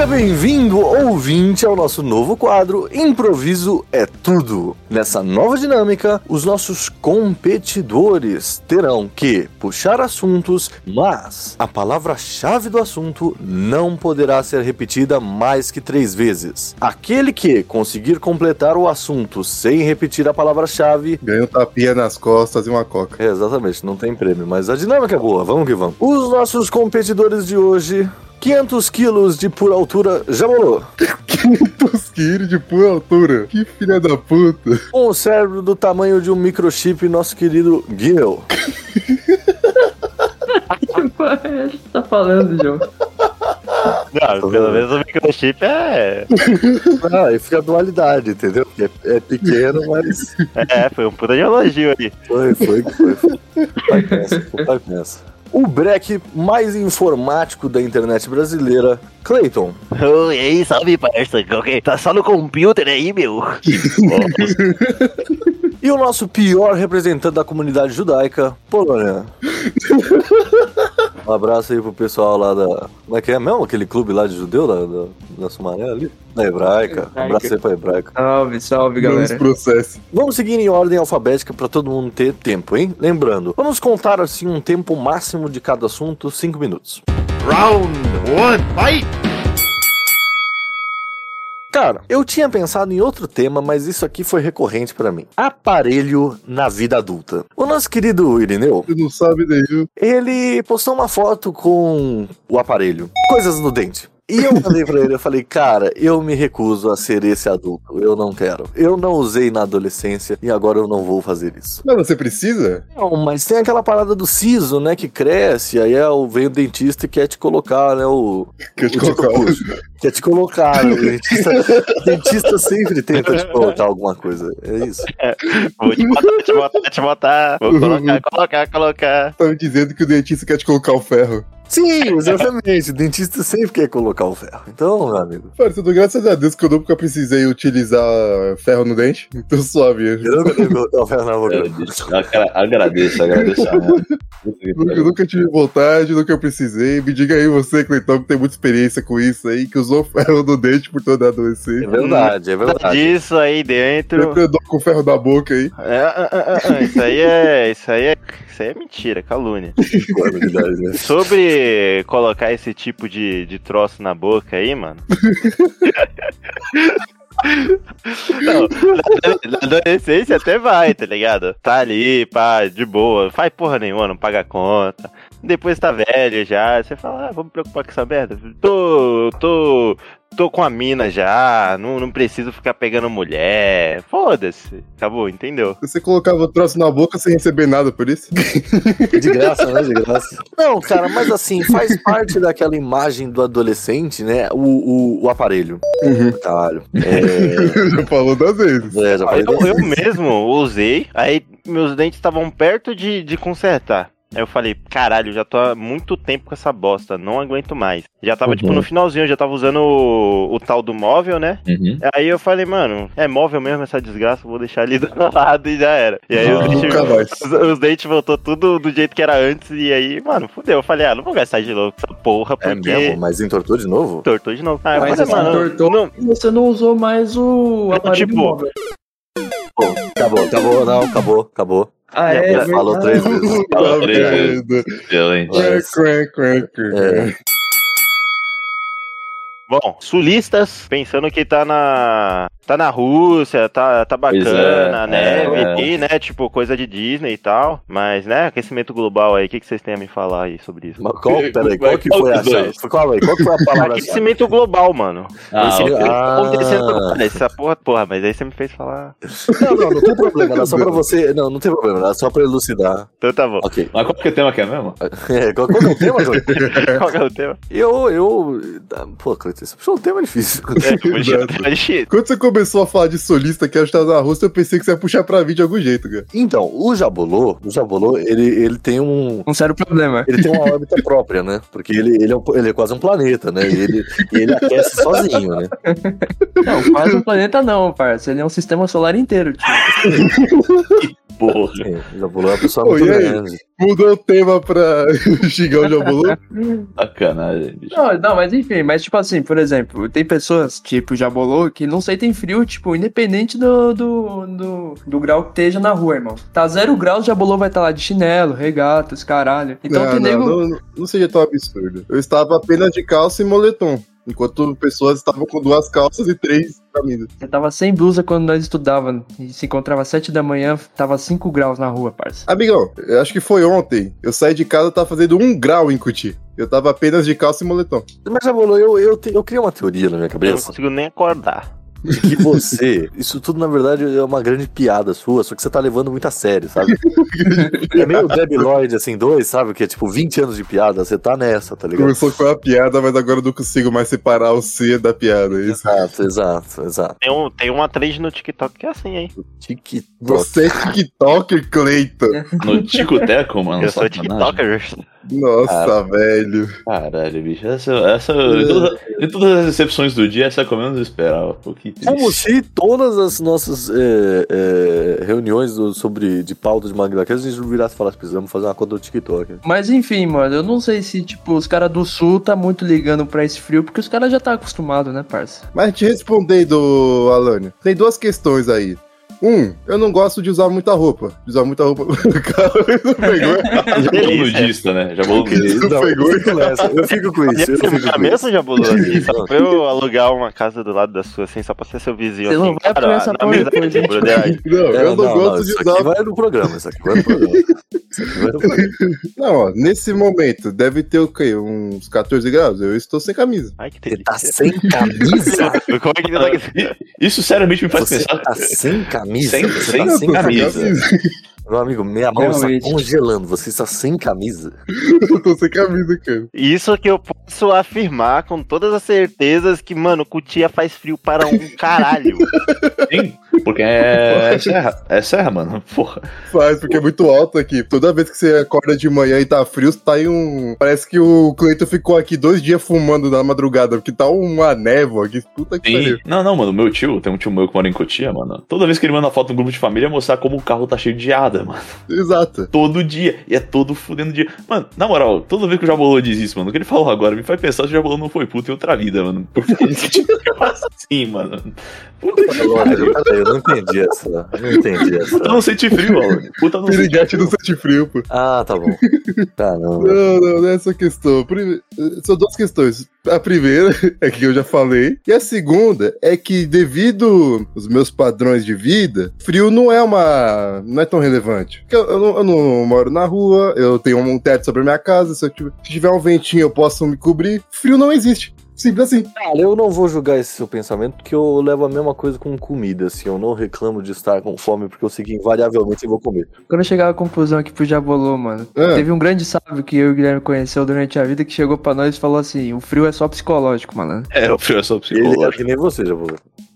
Seja bem-vindo, ouvinte, ao nosso novo quadro Improviso é Tudo. Nessa nova dinâmica, os nossos competidores terão que puxar assuntos, mas a palavra-chave do assunto não poderá ser repetida mais que três vezes. Aquele que conseguir completar o assunto sem repetir a palavra-chave Ganha um tapinha nas costas e uma coca. é, exatamente, não tem prêmio, mas a dinâmica é boa, vamos que vamos. Os nossos competidores de hoje, 500 quilos de pura altura, já rolou. 500 quilos de pura altura. Que filha da puta. Com o cérebro do tamanho de um microchip, nosso querido Gil. Que porra é que tá falando, João? Não, pelo menos o microchip é. Ah, aí fica a dualidade, entendeu? É, é pequeno, mas É, foi um puta de elogio ali. foi, foi, foi. foi. Vai nessa, vai nessa. O break mais informático da internet brasileira, Clayton. Oi, aí, salve, parça. Tá só no computer aí, meu. E o nosso pior representante da comunidade judaica, Polônia. Um abraço aí pro pessoal lá da. Como é que é mesmo? Aquele clube lá de judeu da, da, da Sumaré ali? Da hebraica. Um abraço aí pra hebraica. Salve, salve, galera. processo. Vamos seguir em ordem alfabética pra todo mundo ter tempo, hein? Lembrando, vamos contar assim um tempo máximo de cada assunto, 5 minutos. Round one, fight! Cara, eu tinha pensado em outro tema, mas isso aqui foi recorrente pra mim. Aparelho na vida adulta. O nosso querido Irineu, Tu não sabe nenhum. ele postou uma foto com o aparelho. Coisas no dente. E eu falei pra ele, eu falei, cara, eu me recuso a ser esse adulto. Eu não quero. Eu não usei na adolescência e agora eu não vou fazer isso. Mas você precisa? Não, mas tem aquela parada do siso, né, que cresce, aí é o, vem o dentista e quer te colocar, né, o... Quer te o colocar. Quer te colocar, o dentista, o dentista sempre tenta te colocar alguma coisa, é isso. Vou te botar, te botar, te botar. Vou colocar, colocar, colocar. Tá me dizendo que o dentista quer te colocar o ferro. Sim, exatamente, o dentista sempre quer colocar o ferro. Então, meu amigo, dou graças a Deus que eu nunca precisei utilizar ferro no dente. Então suave. eu nunca que colocar o ferro na boca. Agradeço, agra- agradeço, Nunca, nunca tive vontade, nunca precisei. Me diga aí você, Cleiton, que tem muita experiência com isso aí, que usou ferro no dente por toda a É adolescência. verdade, é Nada verdade. disso aí dentro. Sempre andou com ferro na boca aí. É, ah, ah, ah, ah, isso aí é. Isso aí é. Isso aí é mentira, calúnia. Sobre colocar esse tipo de, de troço na boca aí, mano. Não, na, na adolescência até vai, tá ligado? Tá ali, pá, de boa, faz porra nenhuma, não paga conta. Depois tá velho já, você fala, ah, vou me preocupar com essa merda. Tô, tô, tô com a mina já, não, não preciso ficar pegando mulher. Foda-se, acabou, entendeu? Você colocava o troço na boca sem receber nada por isso? De graça, né? De graça. Não, cara, mas assim, faz parte daquela imagem do adolescente, né? O, o, o aparelho. Caralho. É, Já falou das vezes. é, já falei Eu, eu mesmo usei, aí meus dentes estavam perto de, de consertar. Aí eu falei, caralho, já tô há muito tempo com essa bosta, não aguento mais. Já tava, tipo, no finalzinho, eu já tava usando o, o tal do móvel, né? Uhum. Aí eu falei, mano, é móvel mesmo essa desgraça, vou deixar ali do lado e já era. E aí Ah, os, dentes, nunca mais. os, os dentes voltou tudo do jeito que era antes, e aí, mano, fudeu. Eu falei, ah, não vou gastar de novo com essa porra, É porque... mesmo, mas entortou de novo? Tortou de novo. Ah, Mas falei, assim, mano, tortou não, você não usou mais o Não, aparelho tipo, móvel. Pô, acabou, acabou, não, acabou, acabou. Ah, é, é, falou três vezes. Fala Tá três vezes. vendo? Excelente. É. Bom, sulistas, pensando que tá na. Tá na Rússia, tá, tá Pois bacana, é, neve é. aqui, né? Tipo, coisa de Disney e tal. Mas, né, aquecimento global aí, o que, que vocês têm a me falar aí sobre isso? Mas qual, peraí, qual que foi a? Qual, aí, qual que foi a palavra Aquecimento global, mano. Ah, Esse ok. Ah. acontecendo. Essa porra, porra, mas aí você me fez falar. Não, não, não tem problema, era só pra você. Não, não tem problema, era só pra elucidar. Então tá bom. Ok. Mas qual que é o tema que é mesmo? É, qual, qual que é o tema, João? Qual que é o tema? Eu, eu. Pô, Cleiton, você puxou um tema difícil. É, tipo, deixa eu ter difícil. Quando você começou a falar de solista que acho que tá na Rússia, eu pensei que você ia puxar pra mim de algum jeito, cara. Então, o Jabolô, o Jabolô, ele, ele tem um. Um sério problema. Ele tem uma órbita própria, né? Porque ele, ele, é, um- ele é quase um planeta, né? E ele, ele aquece sozinho, né? Não, quase um planeta não, parça. Ele é um sistema solar inteiro, tio. Porra. Sim, Jabulu é uma pessoa muito grande. Mudou o tema pra xingar o Jabulu. Sacanagem, bicho. Não, não, mas enfim, mas tipo assim, por exemplo, tem pessoas, tipo, Jabolô, que não sentem frio, tipo, independente do, do, do, do grau que esteja na rua, irmão. Tá zero graus, Jabolô vai estar lá de chinelo, regatas, caralho. Então não, tem não, nego. não, não seja tão absurdo. Eu estava apenas de calça e moletom. Enquanto pessoas estavam com duas calças e três camisas. Eu tava sem blusa quando nós estudávamos. E se encontrava às 7 da manhã, tava 5 graus na rua, parça. Amigão, eu acho que foi ontem. Eu saí de casa, tava fazendo um grau em Cuti. Eu tava apenas de calça e moletom. Mas Jabulu, eu, eu, te- eu criei uma teoria na minha Eu não cabeça. consigo nem acordar. De que você, isso tudo na verdade é uma grande piada sua, só que você tá levando muito a sério, sabe? é meio Debbie Lloyd, assim, dois, sabe? Que é tipo 20 anos de piada, você tá nessa, tá ligado? Começou com a piada, mas agora eu não consigo mais separar o C da piada. é Isso. Exato, exato, exato. Tem, um, tem uma atriz no TikTok que é assim, hein? TikTok. Você é TikToker, Cleiton. No Tico-Teco, mano. Eu sou. TikToker. Nossa, velho. Caralho, bicho. Essa, essa de, todas, de todas as excepções do dia, essa é que eu menos esperava. Pô. Como se todas as nossas é, é, reuniões do- sobre de pauta de Magna Carta, a gente não virasse e falasse, precisamos fazer uma conta do TikTok. Mas enfim, mano, eu não sei se, tipo, os caras do sul tá muito ligando pra esse frio, porque os caras já tá acostumados, né, parça? Mas te respondendo, Alane, tem duas questões aí. Um, eu não gosto de usar muita roupa. De usar muita roupa. Cara, isso pegou. Já falou nudista, né? Já falou nudista. Não, pegou. eu fico eu com isso. Eu fico com mesmo, isso. Jabulu? Assim, só pra eu alugar uma casa do lado da sua, assim, só pra ser seu vizinho. Você assim, não vai cara, essa na porra depois, brotheragem. Não, É, eu não, gosto de isso usar. no isso aqui vai no programa. Isso aqui vai no programa. Não, ó, nesse momento, deve ter o quê? Uns 14 graus? Eu estou sem camisa. Ai, que Você delícia. tá sem camisa? Como é que você tá Isso seriamente me faz Você pensar. tá sem camisa? Sem- Você sem tá sem camisa. camisa? Meu amigo, minha mão está congelando. Você está sem camisa? Eu tô sem camisa, cara. Isso que eu posso afirmar com todas as certezas que, mano, Cutia faz frio para um caralho. Sim, porque é, é serra. É serra, mano. Porra. Faz, porque é muito alto aqui. Toda vez que você acorda de manhã e tá frio, tá em um. Parece que o Cleiton ficou aqui dois dias fumando na madrugada, porque tá uma névoa aqui. Puta que Sim. pariu. Não, não, mano. Meu tio, tem um tio meu que mora em Cotia, mano. Toda vez que ele manda foto no grupo de família, é mostrar como o carro tá cheio de ada, mano. Exato. Todo dia. E é todo fudendo dia. Mano, na moral, toda vez que o Jabolô diz isso, mano, o que ele falou agora me faz pensar se o Jabolô não foi puto em outra vida, mano. Porque ele se assim, mano. Puta que peraí, eu não entendi essa. Eu não entendi essa. Puta não sente frio, mano. Puta não sente Piriguete frio. não sente frio, pô. Ah, tá bom. Caramba. Não, não, não é essa questão. Prime- São duas questões. A primeira é que eu já falei. E a segunda é que, devido aos meus padrões de vida, frio não é uma. não é tão relevante. Porque eu, eu não, eu não moro na rua, eu tenho um teto sobre a minha casa. Se, eu tiver, se tiver um ventinho, eu posso me cobrir. Frio não existe. Simples assim. Cara, eu não vou julgar esse seu pensamento, porque eu levo a mesma coisa com comida, assim. Eu não reclamo de estar com fome, porque eu sei que invariavelmente eu vou comer. Quando eu chegar à conclusão aqui pro Jabolô, mano, Ah. teve um grande sábio que eu e o Guilherme conheceu durante a vida que chegou pra nós e falou assim: o frio é só psicológico, mano. É, o frio é só Ele é psicológico. que nem você, já vou.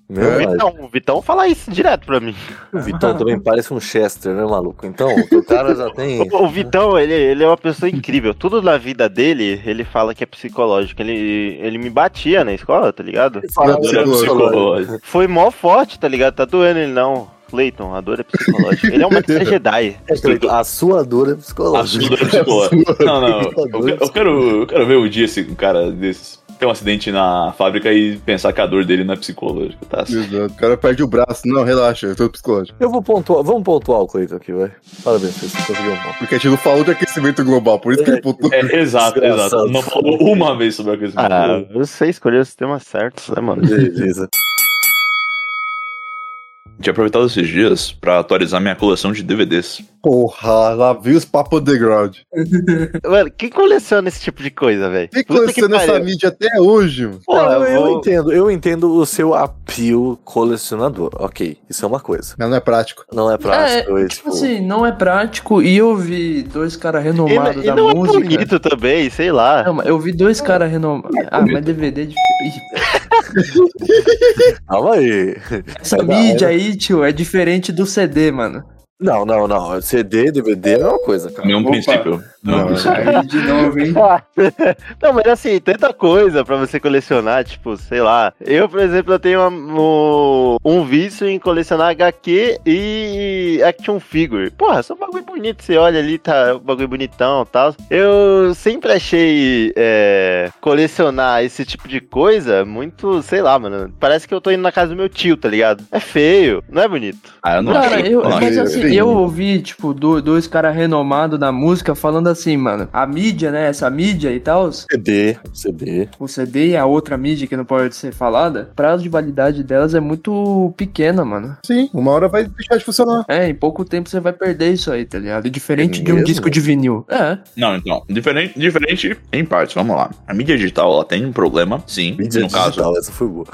Meu É? pai. Vitão, o Vitão fala isso direto pra mim. O Vitão também parece um Chester, né, maluco? Então, o cara já tem. O, o Vitão, ele, ele é uma pessoa incrível. Tudo na vida dele, ele fala que é psicológico. Ele, ele me batia na escola, tá ligado? Fala, Dor é psicológico. Foi mó forte, tá ligado? Tá doendo ele não. Cleiton, a dor é psicológica. Ele é um mestre Jedi. A sua dor é A psicológica. sua dor é psicológica. Não, não. Eu, quero- eu quero, eu quero ver o dia esse um cara desses ter um acidente na fábrica e pensar que a dor dele não é psicológica, tá? Exato. O cara perde o braço. Não, relaxa, eu tô psicológico. Eu vou pontuar, vamos pontuar o Cleiton aqui, vai. Parabéns, você conseguiu um ponto. Porque a gente não falou de aquecimento global, por isso que ele pontuou. É, exato, Desgraçado. exato. Não falou uma vez sobre aquecimento. Ah, você escolheu os temas certos, né, mano? Beleza. Tinha aproveitado esses dias pra atualizar minha coleção de DVDs. Porra, lá vi os papos underground. Mano, quem coleciona esse tipo de coisa, velho? Quem coleciona essa mídia até hoje, mano? Porra, eu, eu vou- entendo, eu entendo o seu apio colecionador. Ok, isso é uma coisa. Mas não é prático. Não é prático. é, é, tipo assim, não é prático e eu vi dois caras renomados da não é música. bonito também, sei lá. Não, mas eu vi dois caras renomados. Ah, mas DVD é difícil. Calma aí. Essa mídia aí, tio, é diferente do CD, mano. Não, não, não. CD, DVD é a mesma coisa, cara. Mesmo Opa. princípio. Não. Aí de novo, hein? Não, mas assim, tanta coisa pra você colecionar, tipo, sei lá. Eu, por exemplo, eu tenho uma- um, um vício em colecionar HQ e action figure. Porra, são bagulho bonito, você olha ali, tá um bagulho bonitão e tal. Eu sempre achei é, colecionar esse tipo de coisa muito, sei lá, mano. Parece que eu tô indo na casa do meu tio, tá ligado? É feio, não é bonito. Ah, eu não Cara, acho. eu, não mas acho. assim, Sim. eu ouvi, tipo, do- dois caras renomados da música falando assim, mano, a mídia, né, essa mídia e tal, CD, CD. o CD e a outra mídia que não pode ser falada, prazo de validade delas é muito pequena, mano. Sim, uma hora vai deixar de funcionar. É, em pouco tempo você vai perder isso aí, tá ligado? Diferente É de um disco de vinil. É. Não, então, diferente, diferente em partes, vamos lá. A mídia digital, ela tem um problema, sim, Mídia no caso, digital, essa foi boa.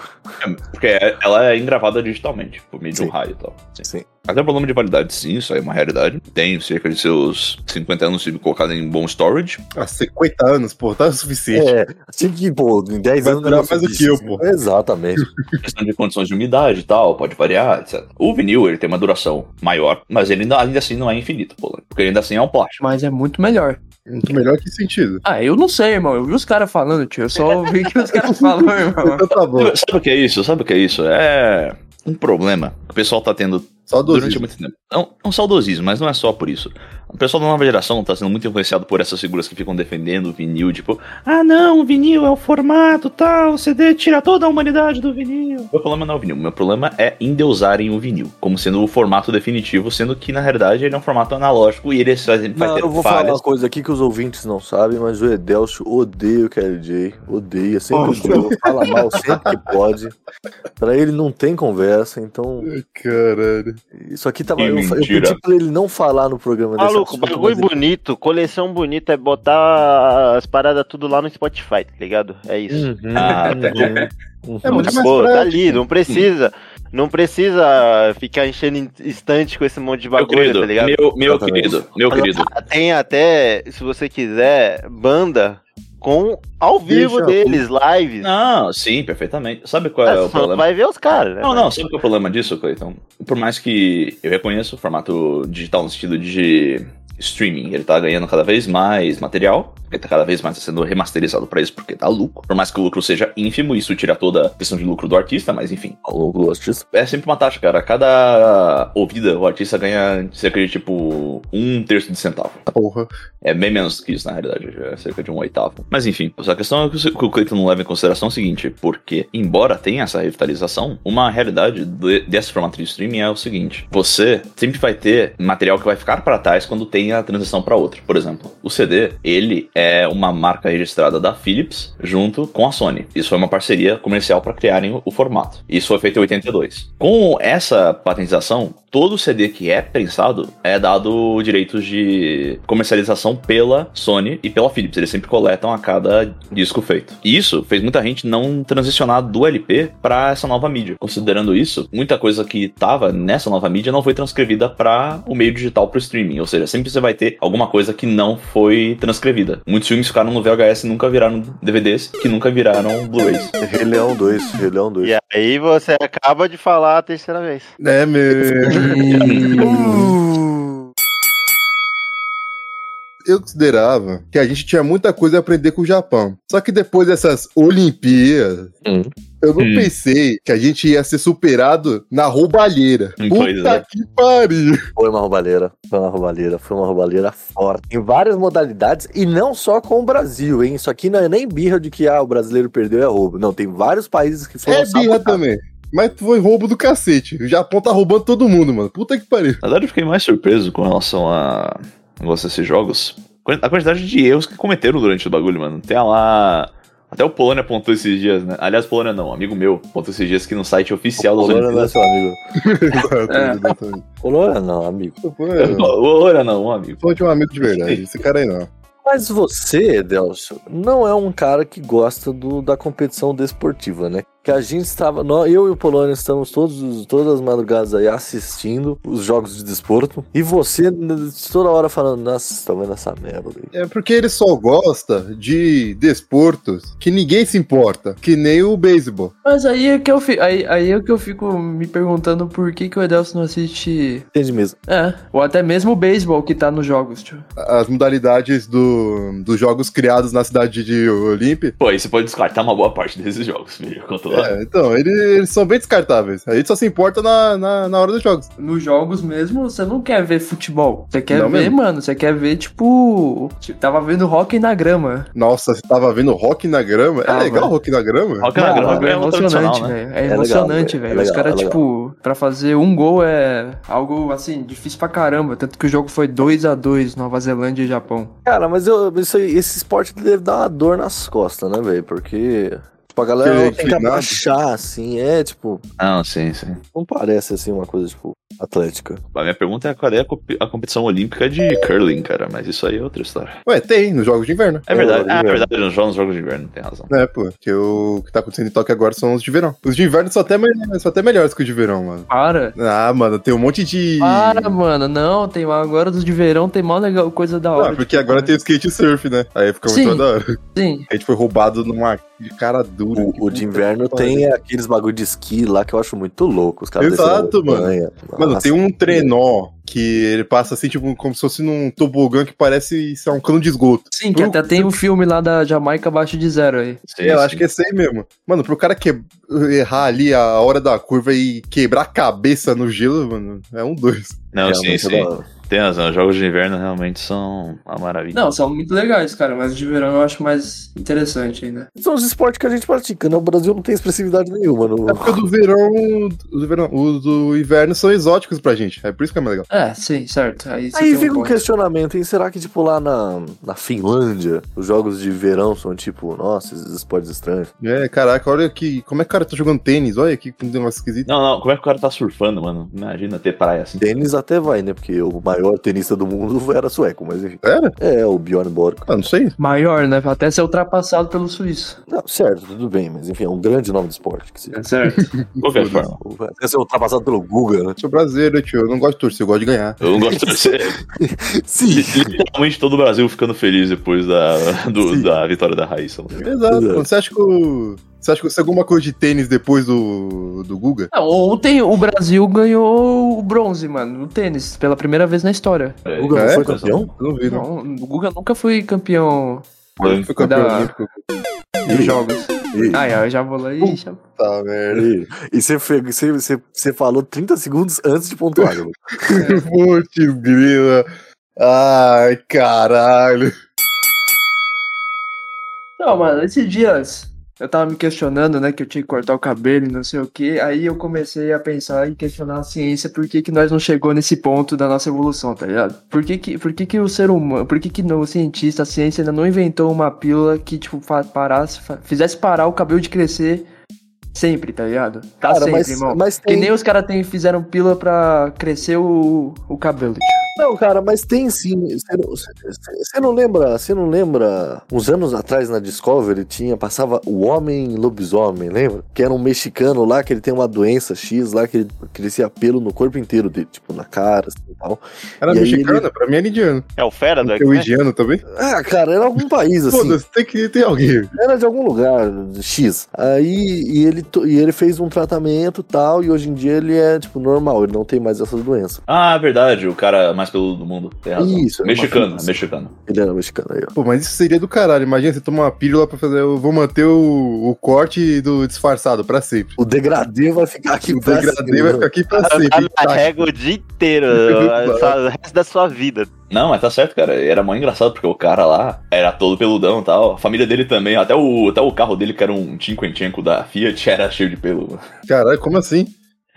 é- porque é- ela é engravada digitalmente, por meio de um raio e tal. Sim. Sim. Até o problema de validade, sim, isso aí é uma realidade. Tem cerca de seus 50 anos se colocado em bom storage. Há 50 anos, pô, tá o suficiente. É, tinha que, pô, em 10 Vai anos. durar negócio mais do que eu, assim. pô. Exatamente. questão de condições de umidade e tal, pode variar, etc. O vinil, ele tem uma duração maior, mas ele ainda, ainda assim não é infinito, pô. Porque ainda assim é um plástico. Mas é muito melhor. Muito melhor que sentido. Ah, eu não sei, irmão. Eu vi os caras falando, tio. Eu só ouvi que os caras falaram, irmão. Então tá bom. Sabe, sabe o que é isso? Sabe o que é isso? É um problema. O pessoal tá tendo Só durante 12. muito tempo. Não, um saudosismo, mas não é só por isso. O pessoal da nova geração tá sendo muito influenciado por essas figuras que ficam defendendo o vinil, tipo, ah não, o vinil é o formato tal, o CD tira toda a humanidade do vinil. Meu problema não é o vinil, meu problema é endeusarem o vinil, como sendo o formato definitivo, sendo que na realidade ele é um formato analógico e ele vai, ter eu vou falar falhas. uma coisa aqui que os ouvintes não sabem, mas o Edelcio odeia o KLJ. Odeia, sempre odiou, fala mal sempre que pode. Pra ele não tem conversa, então. Caralho. Isso aqui tava. Que Eu, eu pedi pra ele não falar no programa desse Maluco, bagulho bonito, coleção bonita é botar as paradas tudo lá no Spotify, tá ligado? É isso. Uhum, Ah, uhum, uhum. É muito mais Pô, tá ali, não precisa. Não precisa ficar enchendo in- estante com esse monte de Meu bagulho, querido, tá ligado? meu, meu querido, meu querido. Tem até, se você quiser, banda com ao vivo Deixa- deles, lives. Não, sim, perfeitamente. Sabe qual é Ah, o só problema? vai ver os caras, né? Não, não, sabe qual é o problema disso, Cleiton? Por mais que eu reconheça o formato digital no sentido de streaming, ele tá ganhando cada vez mais material, ele tá cada vez mais sendo remasterizado pra isso porque dá lucro. Por mais que o lucro seja ínfimo, isso tira toda a questão de lucro do artista, mas enfim. Longo do artista. É sempre uma taxa, cara. Cada ouvida, o artista ganha cerca de tipo um terço de centavo. Porra. É bem menos que isso, na realidade, é cerca de um oitavo. Mas enfim, a questão é que o- Clayton não leva em consideração é o seguinte, porque, embora tenha essa revitalização, uma realidade de- desse formato de streaming é o seguinte: você sempre vai ter material que vai ficar para trás quando tem a transição para outra. Por exemplo, o CD, ele é uma marca registrada da Philips junto com a Sony. Isso foi uma parceria comercial para criarem o- o formato. Isso foi feito em 82. Com essa patentização, todo CD que é prensado é dado direitos de comercialização pela Sony e pela Philips. Eles sempre coletam a cada disco feito. E isso fez muita gente não transicionar do LP para essa nova mídia. Considerando isso, muita coisa que tava nessa nova mídia não foi transcrevida para o meio digital pro streaming. Ou seja, sempre você vai ter alguma coisa que não foi transcrevida. Muitos filmes ficaram no VHS e nunca viraram DVDs, que nunca viraram Blu-rays. Rei Leão 2, Rei Leão 2. E aí você acaba de falar a terceira vez. É Eu considerava que a gente tinha muita coisa a aprender com o Japão. Só que depois dessas Olimpíadas, Hum. eu não Hum. pensei que a gente ia ser superado na roubalheira. Pois Puta é. que pariu. Foi uma roubalheira, foi uma roubalheira, foi uma roubalheira forte. Em várias modalidades, e não só com o Brasil, hein? Isso aqui não é nem birra de que ah, o brasileiro perdeu é roubo. Não, tem vários países que foram É birra também. Mas foi roubo do cacete. O Japão tá roubando todo mundo, mano. Puta que pariu. Na verdade, eu fiquei mais surpreso com relação a negócio desses jogos. A quantidade de erros que cometeram durante o bagulho, mano. Tem lá. Até o Polônia apontou esses dias, né? Aliás, Polônia não, amigo meu, apontou esses dias que no site oficial das Colônia não é seu amigo. É. Exatamente. Colônia não, amigo. Polônia não, um amigo. Foi de um amigo de verdade. Esse cara aí não. Mas você, Delcio, não é um cara que gosta do, da competição desportiva, né? Que a gente estava, nó- eu e o Polônia estamos todos, os- todas as madrugadas aí assistindo os jogos de desporto e você toda hora falando, nossa, tá vendo essa merda aí. É porque ele só gosta de desportos que ninguém se importa, que nem o beisebol. Mas aí é que eu fico, aí, aí é que eu fico me perguntando por que, que o Edelson não assiste. Entende mesmo? É, ou até mesmo o beisebol que tá nos jogos, tio. As modalidades do, dos jogos criados na cidade de Olímpia. Pô, aí você pode descartar uma boa parte desses jogos, filho. Quanto lá. É, então, ele- eles são bem descartáveis. A gente só se importa na, na, na hora dos jogos. Nos jogos mesmo, você não quer ver futebol. Você quer Não ver, mesmo. mano, você quer ver, tipo. tipo, Tava vendo rock na grama. Nossa, você tava vendo rock na grama? Tava. É legal rock na grama? Rock na grama é é tradicional, emocionante, né? velho. É legal, emocionante, velho. É. Os caras, é tipo, pra fazer um gol é algo, assim, difícil pra caramba. Tanto que o jogo foi 2 a 2 Nova Zelândia e Japão. Cara, mas eu, isso esse esporte deve dar uma dor nas costas, né, velho? Porque tipo, a galera é tem que abaixar, assim, é tipo, Não, sim, sim. não parece assim uma coisa, tipo, atlética. A minha pergunta é qual é a, competição olímpica de curling, cara, mas isso aí é outra história. Ué, tem, nos jogos de inverno. É verdade, de ah, é verdade, nos jogos, nos jogos de inverno, tem razão. É, pô, que o que tá acontecendo em Tóquio agora são os de verão. Os de inverno são até, são até melhores que os de verão, mano. Para. Ah, mano, tem um monte de. Para, mano. Não, tem agora dos de verão, tem mó legal, coisa da hora. Ah, porque agora tem o skate surf, né? Aí fica muito Sim. da hora. Sim. A gente foi roubado numa de cara dura. O, Que o de inverno que tem aqueles bagulho de esqui lá que eu acho muito louco. Os caras Exato, mano. montanha. Mano, tem um trenó que ele passa assim, tipo, como se fosse num tobogã que parece ser um cano de esgoto. Sim, que Pro- até tem um filme lá da Jamaica abaixo de zero aí. Sim, É, eu sim. acho que é esse aí mesmo. Mano, pro cara que... errar ali a hora da curva e quebrar a cabeça no gelo, mano, é um dois. Não, sim, é sim. da hora. Tem razão, os jogos de inverno realmente são uma maravilha. Não, são muito legais, cara, mas os de verão eu acho mais interessante ainda. São os esportes que a gente pratica, né? O Brasil não tem expressividade nenhuma. No... É porque o do verão, os do verão, os do inverno são exóticos pra gente. É por isso que é mais legal. É, sim, certo. Aí, Aí um fica um questionamento, hein? Será que, tipo, lá na, na Finlândia, os jogos de verão são, tipo, nossa, esses esportes estranhos? É, caraca, olha que. Como é que o cara tá jogando tênis? Olha que negócio esquisito. Não, não, como é que o cara tá surfando, mano? Imagina ter praia assim. Tênis até vai, né? Porque o maior tenista do mundo era sueco, mas enfim. Era? É, o Bjorn Borg. Ah, não sei. Maior, né? Até ser ultrapassado pelo suíço. Não, certo, tudo bem, mas enfim, é um grande nome de esporte. Que seja. É certo. Qualquer forma. Até ser ultrapassado pelo Guga, né? Sou brasileiro, tio. Eu não gosto de torcer, eu gosto de ganhar. Eu não gosto de torcer. Sim. Literalmente todo o Brasil ficando feliz depois da, do- da vitória da Raíssa. Exato. Exato. mano. Você acha que o. Você acha que você alguma coisa de tênis depois do, do Guga? Não, ontem o Brasil ganhou o bronze, mano, no tênis, pela primeira vez na história. O Guga É? não foi campeão? Eu não vi, não. Não, o Guga nunca foi campeão Foi campeão Da- olímpico. de jogos. Ai, ai, eu já vou lá e. Tá, merda. E você, fe- você, você, você falou 30 segundos antes de pontuar. Putz, grila. Ai, caralho. Não, mano, esses dias eu tava me questionando, né, que eu tinha que cortar o cabelo e não sei o que. Aí eu comecei a pensar e questionar a ciência por que, que nós não chegou nesse ponto da nossa evolução, tá ligado? Por que que, por que, que o ser humano, por que que no, o cientista, a ciência ainda não inventou uma pílula que, tipo, parasse, fizesse parar o cabelo de crescer sempre, tá ligado? Tá Cara, sempre, mas, irmão. mas Que tem. nem os caras fizeram pílula pra crescer o, o cabelo. tio. Não, cara, mas tem sim. Você não, você- não lembra? Você não lembra? Uns anos atrás na Discovery tinha passava o homem lobisomem, lembra? Que era um mexicano lá que ele tem uma doença X lá que ele crescia pelo no corpo inteiro dele, tipo na cara, assim, e tal. Era E aí mexicana? Pra mim era indiano. É o Fera do Tem o indiano também? Ah, cara, era algum país assim. Foda-se, tem que ter alguém. Era de algum lugar X. Aí e ele, e ele fez um tratamento e tal, e hoje em dia ele é, tipo, normal, ele não tem mais essas doenças. Ah, verdade, o cara mais peludo do mundo. Tem razão. Isso, é Mexicano, fita. mexicano. Ele era mexicano aí, ó. Pô, mas isso seria do caralho. Imagina você tomar uma pílula pra fazer. Eu vou manter o, o corte do disfarçado pra sempre. O degradê vai ficar aqui O pra degradê sempre, vai né? ficar aqui pra sempre. Tá. carrega o dia inteiro, o resto da sua vida. Não, mas tá certo, cara. Era mó engraçado, porque o cara lá era todo peludão e tal. A família dele também, até o, até o carro dele, que era um Cinquecento da Fiat, era cheio de pelo. mano. Caralho, como assim?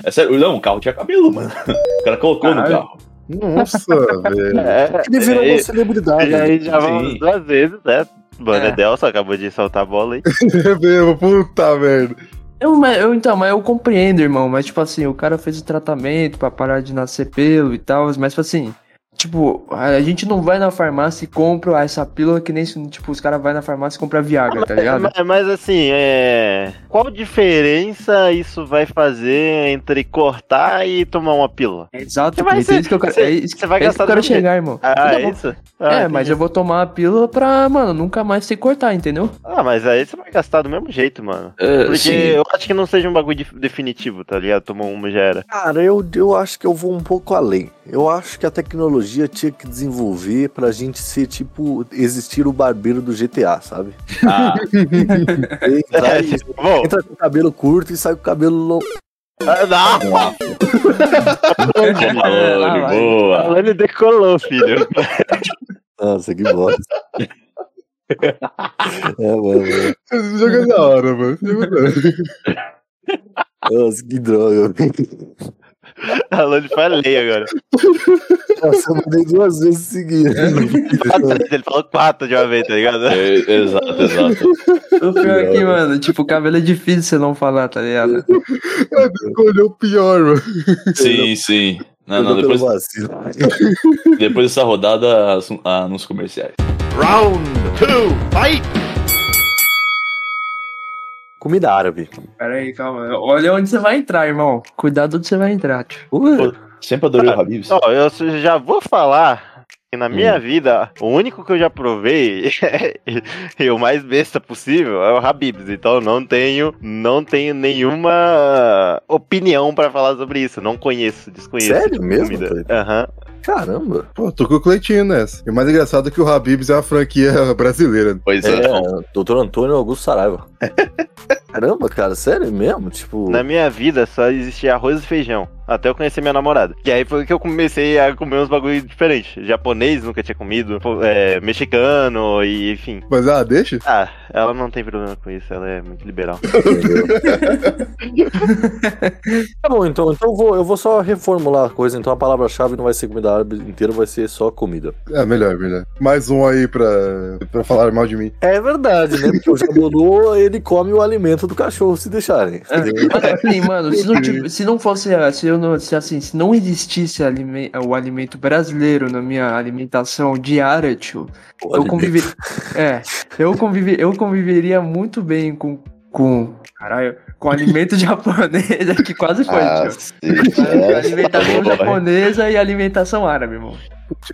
É sério, não, o carro tinha cabelo, mano. O cara colocou no Caralho. carro. Nossa, velho. É, Ele virou é, uma celebridade. e aí já vamos duas vezes, né? Mano, É. Edelson acabou de soltar a bola aí. É mesmo, puta merda. Eu, mas- eu, então, mas eu compreendo, irmão. Mas, tipo assim, o cara fez o tratamento pra parar de nascer pelo e tal. Mas, tipo assim, Tipo, a gente não vai na farmácia e compra essa pílula que nem, tipo, os caras vão na farmácia e compram Viagra, tá ligado? Mas, mas, assim, é. Qual diferença isso vai fazer entre cortar e tomar uma pílula? Exato, Você vai Cleiton, é isso que eu quero, você- é isso, você vai é isso gastar que eu quero do mesmo chegar, irmão. Ah, Tá é bom. isso? É, Ah, mas entendi. eu vou tomar a pílula pra, mano, nunca mais que cortar, entendeu? Ah, mas aí você vai gastar do mesmo jeito, mano. É, Porque sim. eu acho que não seja um bagulho de- definitivo, tá ligado? Tomou uma já era. Cara, eu, eu acho que eu vou um pouco além. Eu acho que a tecnologia tinha que desenvolver pra gente ser tipo, existir o barbeiro do GTA, sabe? Ah, Entrar, e- Bom, entra com o cabelo curto e sai com o cabelo longo. ah, não! boa, Ah, vai. boa. Decolou, filho. Nossa, que bosta. é, mano, mano. Esse jogo é da hora, mano. É. Nossa, que droga. Alane falei agora. Nossa, eu mandei duas vezes seguidas. Ele falou quatro de uma vez, tá ligado? É, exato, exato. O pior é que, mano, tipo, o cabelo é difícil você não falar, tá ligado? Escolheu o pior, mano. Sim, sim. Não, não, depois, depois dessa rodada, assu- anúncios comerciais. Round two, fight! Comida árabe. Pera aí, calma. Olha onde você vai entrar, irmão. Cuidado onde você vai entrar, tio. Ui, Sempre adorei o Habibs. Ó, eu já vou falar que na minha vida, o único que eu já provei e o mais besta possível é o Habibs. Então eu não tenho, não tenho nenhuma opinião pra falar sobre isso. Não conheço, desconheço. Sério tipo mesmo? Aham. Caramba. Pô, tô com o Cleitinho nessa. E o mais engraçado é que o Habibs é uma franquia brasileira. Pois é. É, Dr. Antônio Augusto Saraiva. Caramba, cara, sério mesmo? Tipo. Na minha vida só existia arroz e feijão. Até eu conhecer minha namorada. E aí foi que eu comecei a comer uns bagulho diferentes. Japonês nunca tinha comido, é, mexicano e enfim. Mas, ah, deixa. Ah, ela não tem problema com isso, ela é muito liberal. Tá bom, então, então eu, vou, eu vou só reformular a coisa. Então a palavra-chave não vai ser comida árabe inteira, vai ser só comida. É, melhor, melhor. Mais um aí pra, pra falar mal de mim. É verdade, né? Porque o Jabulu, ele come o alimento do cachorro se deixarem. Mas assim, mano, se não, se não fosse, se eu não, se assim, se não existisse alime- o alimento brasileiro na minha alimentação diária, tio, eu conviver, é, eu conviver, eu conviveria muito bem com, com, caralho, com alimento japonês, é que quase foi, Ah, tio. sim. alimentação Boa, japonesa e alimentação árabe, irmão.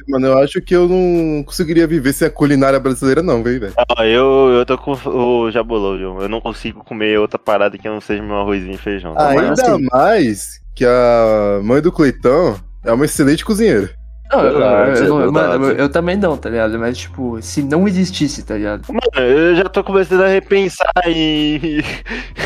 Mano, eu acho que eu não conseguiria viver sem a culinária brasileira, não, velho. velho. Ó, eu, eu tô com o Jabulô, viu? Eu não consigo comer outra parada que não seja meu arrozinho e feijão. Ah, Ainda assim- mais que a mãe do Cleitão é uma excelente cozinheira. Não, eu- Verdade, eu, não- mano, eu, eu também não, tá ligado? Mas, tipo, se não existisse, tá ligado? Mano, eu já tô começando a repensar em,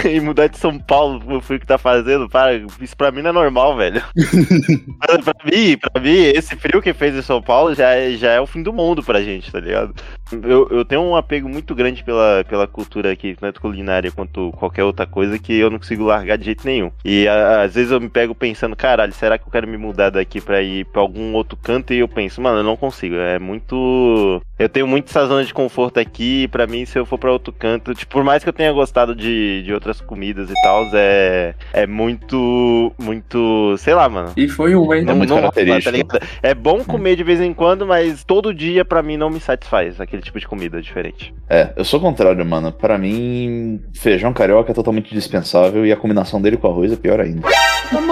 em mudar de São Paulo pro frio que tá fazendo. Para, isso pra mim não é normal, velho. pra, pra mim, pra mim, esse frio que fez em São Paulo já é, já é o fim do mundo pra gente, tá ligado? Eu, eu tenho um apego muito grande pela, pela cultura aqui, tanto culinária quanto qualquer outra coisa, que eu não consigo largar de jeito nenhum. E a- às vezes eu me pego pensando, caralho, será que eu quero me mudar daqui pra ir pra algum outro canto? E eu penso, mano, eu não consigo. É muito. Eu tenho muito essa zona de conforto aqui. E pra mim, se eu for pra outro canto, tipo, por mais que eu tenha gostado de, de outras comidas e tal, é, é muito. Muito. Sei lá, mano. E foi uma, hein? É muito rola, característico. ligado? É bom comer de vez em quando, mas todo dia pra mim não me satisfaz aquele tipo de comida diferente. É, eu sou o contrário, mano. Pra mim, feijão carioca é totalmente dispensável e a combinação dele com arroz é pior ainda.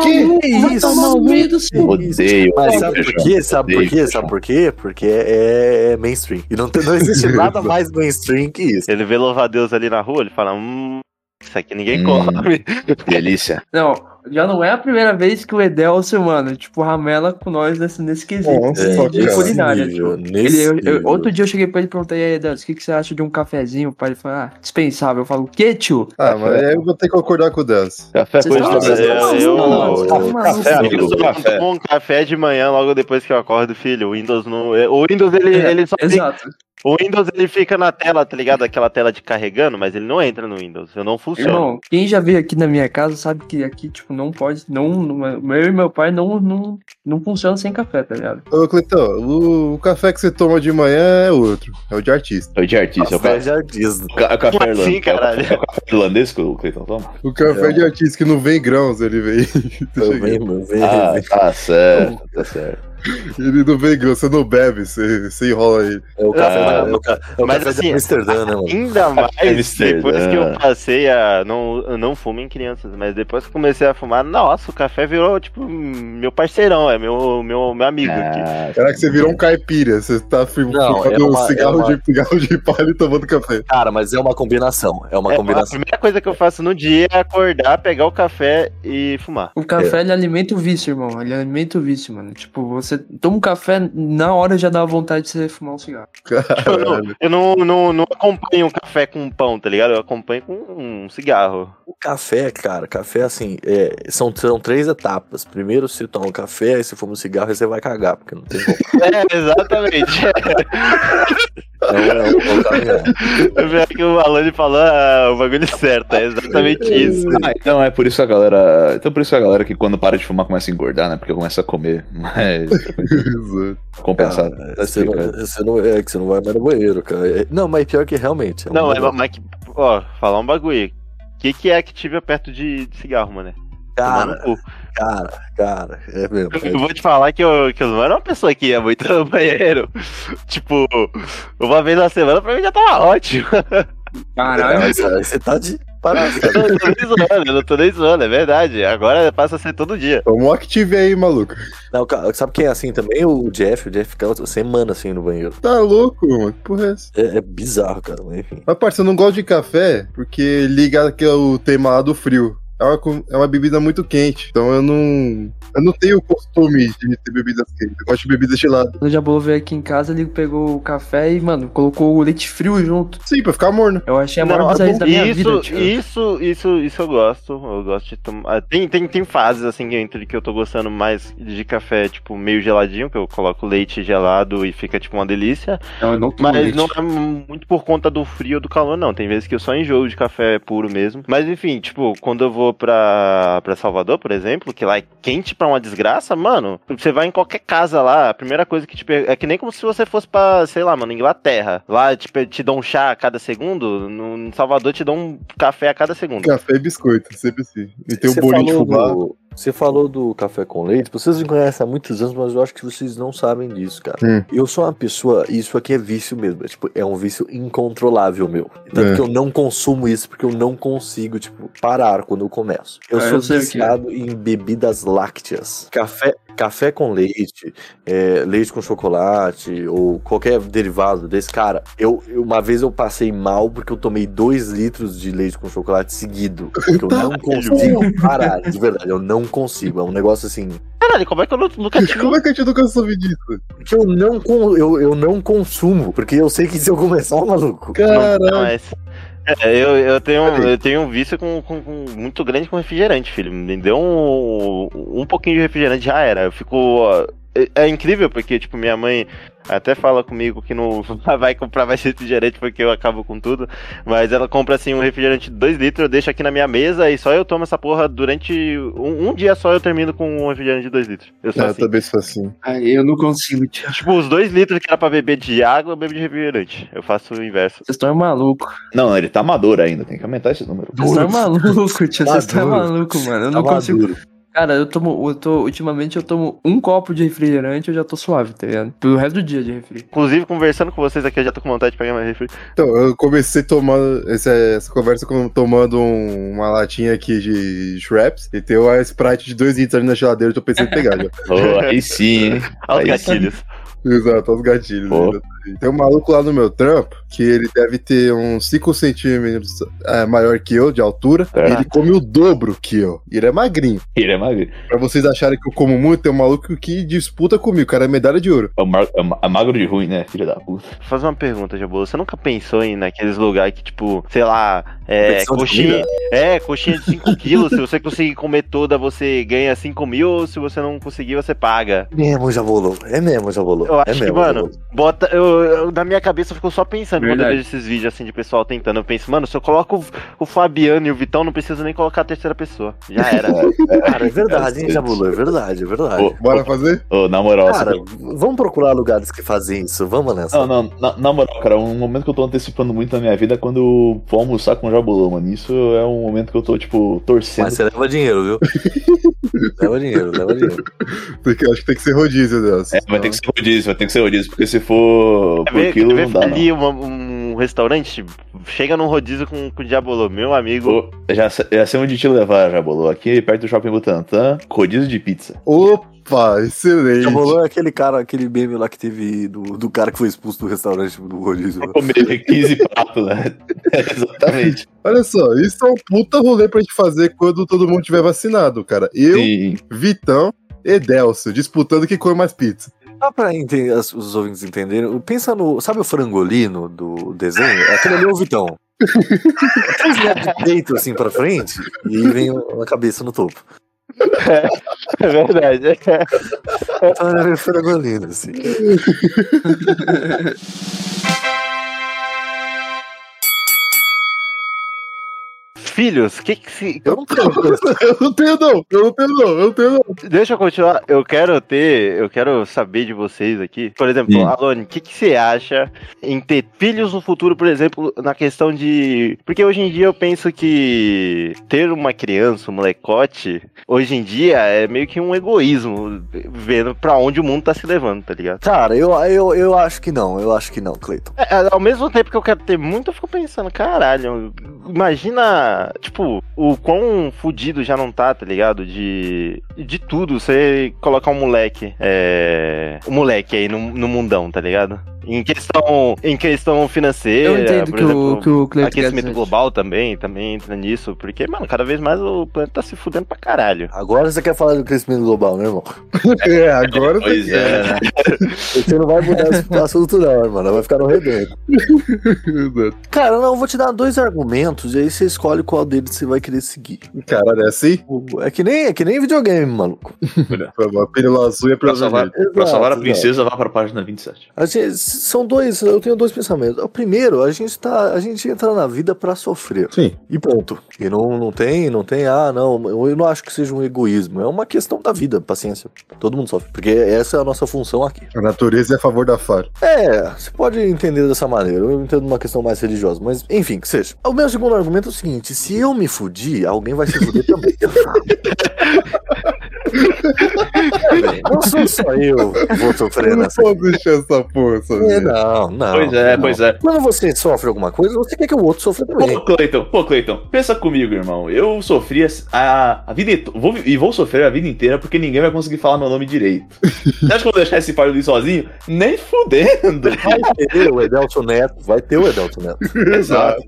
Que isso? Eu odeio. Mas sabe por quê? Sabe por quê? Sabe por quê? Porque é, é mainstream. E não, tem- não existe nada mais mainstream que isso. Ele vê louva-a-Deus ali na rua, ele fala, hum, isso aqui ninguém Hum. come. Delícia. Não, já não é a primeira vez que o Edelcio, mano, tipo, ramela com nós nesse, nesse quesito. Nossa, É, de culinária, nível, tipo. nesse Ele, eu- eu- nível. outro dia eu cheguei pra ele e perguntei, aí, Edelcio, o que, que você acha de um cafezinho? Pai, ele falou, ah, dispensável. Eu falo, o quê, tio? Ah, mas aí eu vou ter que concordar com o Deus. Café eu- eu- malucos. Café. Eu um café de manhã logo depois que eu acordo, filho. O Windows não. O Windows ele, É, ele só Exato. O Windows ele fica na tela, tá ligado? Aquela tela de carregando, mas ele não entra no Windows. Eu não funciona. Irmão, quem já veio aqui na minha casa sabe que aqui, tipo, não pode, não, não meu e meu pai não, não, não funciona sem café, tá ligado? Ô, Cleitão, o, o café que você toma de manhã é outro. É o de artista. É o de artista. É o Café ca- de artista. ca- café Como assim, irlandês. caralho? É o café irlandês que o Cleiton toma? O café É. de artista que não vem grãos, ele vem. Eu eu venho, Ah, eu tá certo, tá certo. Ele não vem, você não bebe, você, você enrola ele. É o café, Ah, é o, ca- é o mas café assim, de Amsterdã, né, mano? Ainda mais Amsterdã. depois que eu passei a. Não, eu não fumo em crianças, mas depois que eu comecei a fumar, nossa, o café virou, tipo, meu parceirão, é meu, meu, meu amigo aqui. Ah, Caraca, você virou um caipira. Você tá fumando é um cigarro, é uma- de, cigarro de palha e tomando café. Cara, mas é uma combinação. É uma É, a combinação. primeira coisa que eu faço no dia é acordar, pegar o café e fumar. O café, ele alimenta o vício, irmão. Ele alimenta o vício, mano. Tipo, você toma um café, na hora já dá vontade de você fumar um cigarro. Eu, não, eu não, não, não acompanho um café com pão, tá ligado? Eu acompanho com um cigarro. O café, cara, café assim, é, são, são três etapas. Primeiro você toma um café, aí você fuma um cigarro, aí você vai cagar, porque não tem como. É, exatamente. É, o- é, é. Eu vi que o Alane falou ah, o bagulho certo, é exatamente isso. Ah, então é por isso a galera. Então por isso que a galera que quando para de fumar começa a engordar, né? Porque começa a comer. Mas Exato. compensado. Cara, você não, você não, é que você não vai mais no banheiro, cara. É- não, mas pior que realmente. é um Não, é, mas, que- ó, falar um bagulho. O que, que é Activia perto de, de cigarro, mano? Cara, cara, cara, é mesmo. Eu vou te falar que eu, que eu não era uma pessoa que ia muito no banheiro. Tipo, uma vez na semana pra mim já tava ótimo. Caralho. Aí você tá de parada. Eu não tô nem zoando, eu não tô nem zoando, é verdade. Agora passa a ser todo dia. Toma um Active aí, maluco. Não, sabe quem é assim também? O Jeff. O Jeff fica semana assim no banheiro. Tá louco, mano. Que porra é essa? É, é bizarro, cara, mas enfim. Mas, parça, eu não gosto de café porque liga aqui o tema lá do frio. É uma, é uma bebida muito quente. Então eu não. Eu não tenho costume de ter bebidas quentes. Eu gosto de bebidas geladas. Quando o Jabolo veio aqui em casa, ele pegou o café e, mano, colocou o leite frio junto. Sim, pra ficar morno. Eu achei a maior bizarrice da minha isso, vida, tipo. isso, isso, isso eu gosto. Eu gosto de tomar. Tem, tem, tem fases assim entre que eu tô gostando mais de café, tipo, meio geladinho, que eu coloco leite gelado e fica tipo uma delícia. Não, eu não tomo Mas leite. não é muito por conta do frio ou do calor, não. Tem vezes que eu só enjoo de café puro mesmo. Mas enfim, tipo, quando eu vou pra, pra Salvador, por exemplo, que lá é quente pra uma desgraça, mano, você vai em qualquer casa lá, a primeira coisa que te per... É que nem como se você fosse pra, sei lá, mano, Inglaterra. Lá tipo, te dão um chá a cada segundo, no Salvador te dão um café a cada segundo. Café e biscoito, sempre assim. E tem um bolinho de fubá. do- Você falou do café com leite, vocês me conhecem há muitos anos, mas eu acho que vocês não sabem disso, cara. Hum. Eu sou uma pessoa, e isso aqui é vício mesmo, é, tipo, é um vício incontrolável meu. Tanto É. que eu não consumo isso porque eu não consigo, tipo, parar quando eu começo. Eu Ah, sou eu é. viciado em bebidas lácteas. Café, café com leite, é, leite com chocolate, ou qualquer derivado desse. Cara, eu, uma vez eu passei mal porque eu tomei dois litros de leite com chocolate seguido. Porque eu não consigo parar, de verdade, eu não consigo. É um negócio assim. Caralho, como é que eu nu- nunca tive Como é que a gente nunca soube disso? Que eu não, eu, eu não consumo, porque eu sei que se eu começar, maluco. Caralho. Não, é, é, eu, eu, tenho, eu tenho um vício com, com- com- muito grande com refrigerante, filho. Me deu um, um pouquinho de refrigerante, já era. Eu fico. ó, É, é incrível porque, tipo, minha mãe até fala comigo que não vai comprar mais refrigerante porque eu acabo com tudo. Mas ela compra, assim, um refrigerante de 2 litros, eu deixo aqui na minha mesa e só eu tomo essa porra durante. Um, um dia só eu termino com um refrigerante de 2 litros. Eu sou Ah, assim. também sou assim. Ai, eu não consigo, tio. Tipo, os 2 litros que era pra beber de água, eu bebo de refrigerante. Eu faço o inverso. Vocês estão malucos. Não, ele tá amador ainda, tem que aumentar esse número. Vocês estão malucos, tio. Vocês estão Maduro. malucos, mano. Eu não Tá consigo. Cara, eu tomo. Eu tô, ultimamente eu tomo um copo de refrigerante eu já tô suave, tá ligado? Pelo resto do dia de refri. Inclusive, conversando com vocês aqui, eu já tô com vontade de pegar mais refri. Então, eu comecei tomando essa, essa conversa com, tomando um- uma latinha aqui de Shreps e tem uma Sprite de 2 litros ali na geladeira, eu tô pensando em pegar já. Oh, aí sim, hein? Olha os gatilhos. Exato, os gatilhos. Pô. Tem um maluco lá no meu trampo que ele deve ter uns 5 centímetros é, maior que eu de altura. É. E ele come o dobro que eu. E ele é magrinho. Ele é magro. Pra vocês acharem que eu como muito, tem um maluco que disputa comigo. O cara é medalha de ouro. É, é ma- é magro de ruim, né, filha da puta? Vou fazer uma pergunta, Jabolo. Você nunca pensou em naqueles lugares que, tipo, sei lá, é, coxinha, é, coxinha de 5 quilos. Se você conseguir comer toda, você ganha 5 mil. Se você não conseguir, você paga. É mesmo, já volou. É mesmo, já volou. Eu acho É que, mesmo, mano, Veloso. bota. Eu, eu- na minha cabeça ficou só pensando quando eu Verdade. vejo esses vídeos assim de pessoal tentando. Eu penso, mano, se eu coloco o, o Fabiano e o Vitão, não preciso nem colocar a terceira pessoa. Já era. Cara, é verdade, hein, Jabulu? É verdade, é verdade. Ô, Bora fazer? ô, na moral, Cara, você- vamos procurar lugares que fazem isso. Vamos nessa. Não, não, na, na moral, cara, um momento que eu tô antecipando muito na minha vida é quando eu vou almoçar com o Jabulô, mano. Isso é um momento que eu tô, tipo, torcendo. Mas você leva dinheiro, viu? leva dinheiro, leva dinheiro. Porque eu acho que tem que ser rodízio, Deus. É, vai ter que ser rodízio, vai ter que ser rodízio, porque se for Quer por quilo, não dá, não. ali uma- um restaurante? Chega num rodízio com, com o Diabolô, meu amigo. Pô, já, já sei onde te levar, Jabulô. Aqui perto do Shopping Butantã, rodízio de pizza. Opa, excelente. Jabulu é aquele cara, aquele meme lá que teve do, do cara que foi expulso do restaurante do rodízio. Pra comer 15 pratos, né? Exatamente. Olha só, isso é um puta rolê pra gente fazer quando todo mundo tiver vacinado, cara. Eu, Sim. Vitão e Delcio, disputando quem come mais pizza. Só pra ente- as- os ouvintes entenderem, pensa no. Sabe o frangolino do desenho? Aquele ali é o Vitão. Três metros de peito assim pra frente e vem a cabeça no topo. É verdade. Então ele é frangolino, assim. Filhos, que que se. Eu não tenho. Eu não tenho, não. Eu não tenho, não. Eu não tenho, não. Deixa eu continuar. Eu quero ter. Eu quero saber de vocês aqui. Por exemplo, Hum. Alone, o que, que você acha em ter filhos no futuro, por exemplo, na questão de. Porque hoje em dia eu penso que ter uma criança, um molecote, hoje em dia é meio que um egoísmo, vendo pra onde o mundo tá se levando, tá ligado? Cara, eu, eu, eu acho que não, eu acho que não, Cleiton. É, ao mesmo tempo que eu quero ter muito, eu fico pensando, caralho, imagina, tipo, o quão fudido já não tá, tá ligado? De, de tudo, você colocar um moleque, é, um moleque aí no, no mundão, tá ligado? Em questão, em questão financeira, Eu entendo por que exemplo, o, que o Cleiton aquecimento global também, também entra nisso, porque, mano, cada vez mais o planeta tá se fudendo pra caralho. Agora você quer falar do crescimento global, né, irmão? É, agora tá Pois é, né? Você não vai mudar esse assunto, não, mano. Vai ficar no rebento. Cara, não, eu vou te dar dois argumentos e aí você escolhe qual deles você vai querer seguir. Caralho, é assim? É que nem, é que nem videogame, maluco. A pílula azul e a Pra pílula salvar, vermelha. pra salvar a princesa, vá pra página 27. A gente- são dois, eu tenho dois pensamentos. O primeiro, a gente tá, a gente entra na vida pra sofrer. Sim. E ponto. E não, não tem, não tem, ah, não, eu não acho que seja um egoísmo. É uma questão da vida, paciência. Todo mundo sofre. Porque essa é a nossa função aqui. A natureza é a favor da FAR. É, você pode entender dessa maneira. Eu entendo uma questão mais religiosa, mas enfim, que seja. O meu segundo argumento é o seguinte: se eu me fudir, alguém vai se fuder também. não sou só eu que vou sofrer Eu não nessa. posso deixar essa porra É, não, não. Pois é, não. pois é. Quando você sofre alguma coisa, você quer que o outro sofra também. Pô, Cleiton, pô, Cleiton, pensa comigo, irmão. Eu sofri a, a vida vou, e vou sofrer a vida inteira porque ninguém vai conseguir falar meu nome direito. Você acha que eu vou deixar esse pai ali sozinho? Nem fudendo. Vai ter o Edelson Neto, vai ter o Edelson Neto. Exato.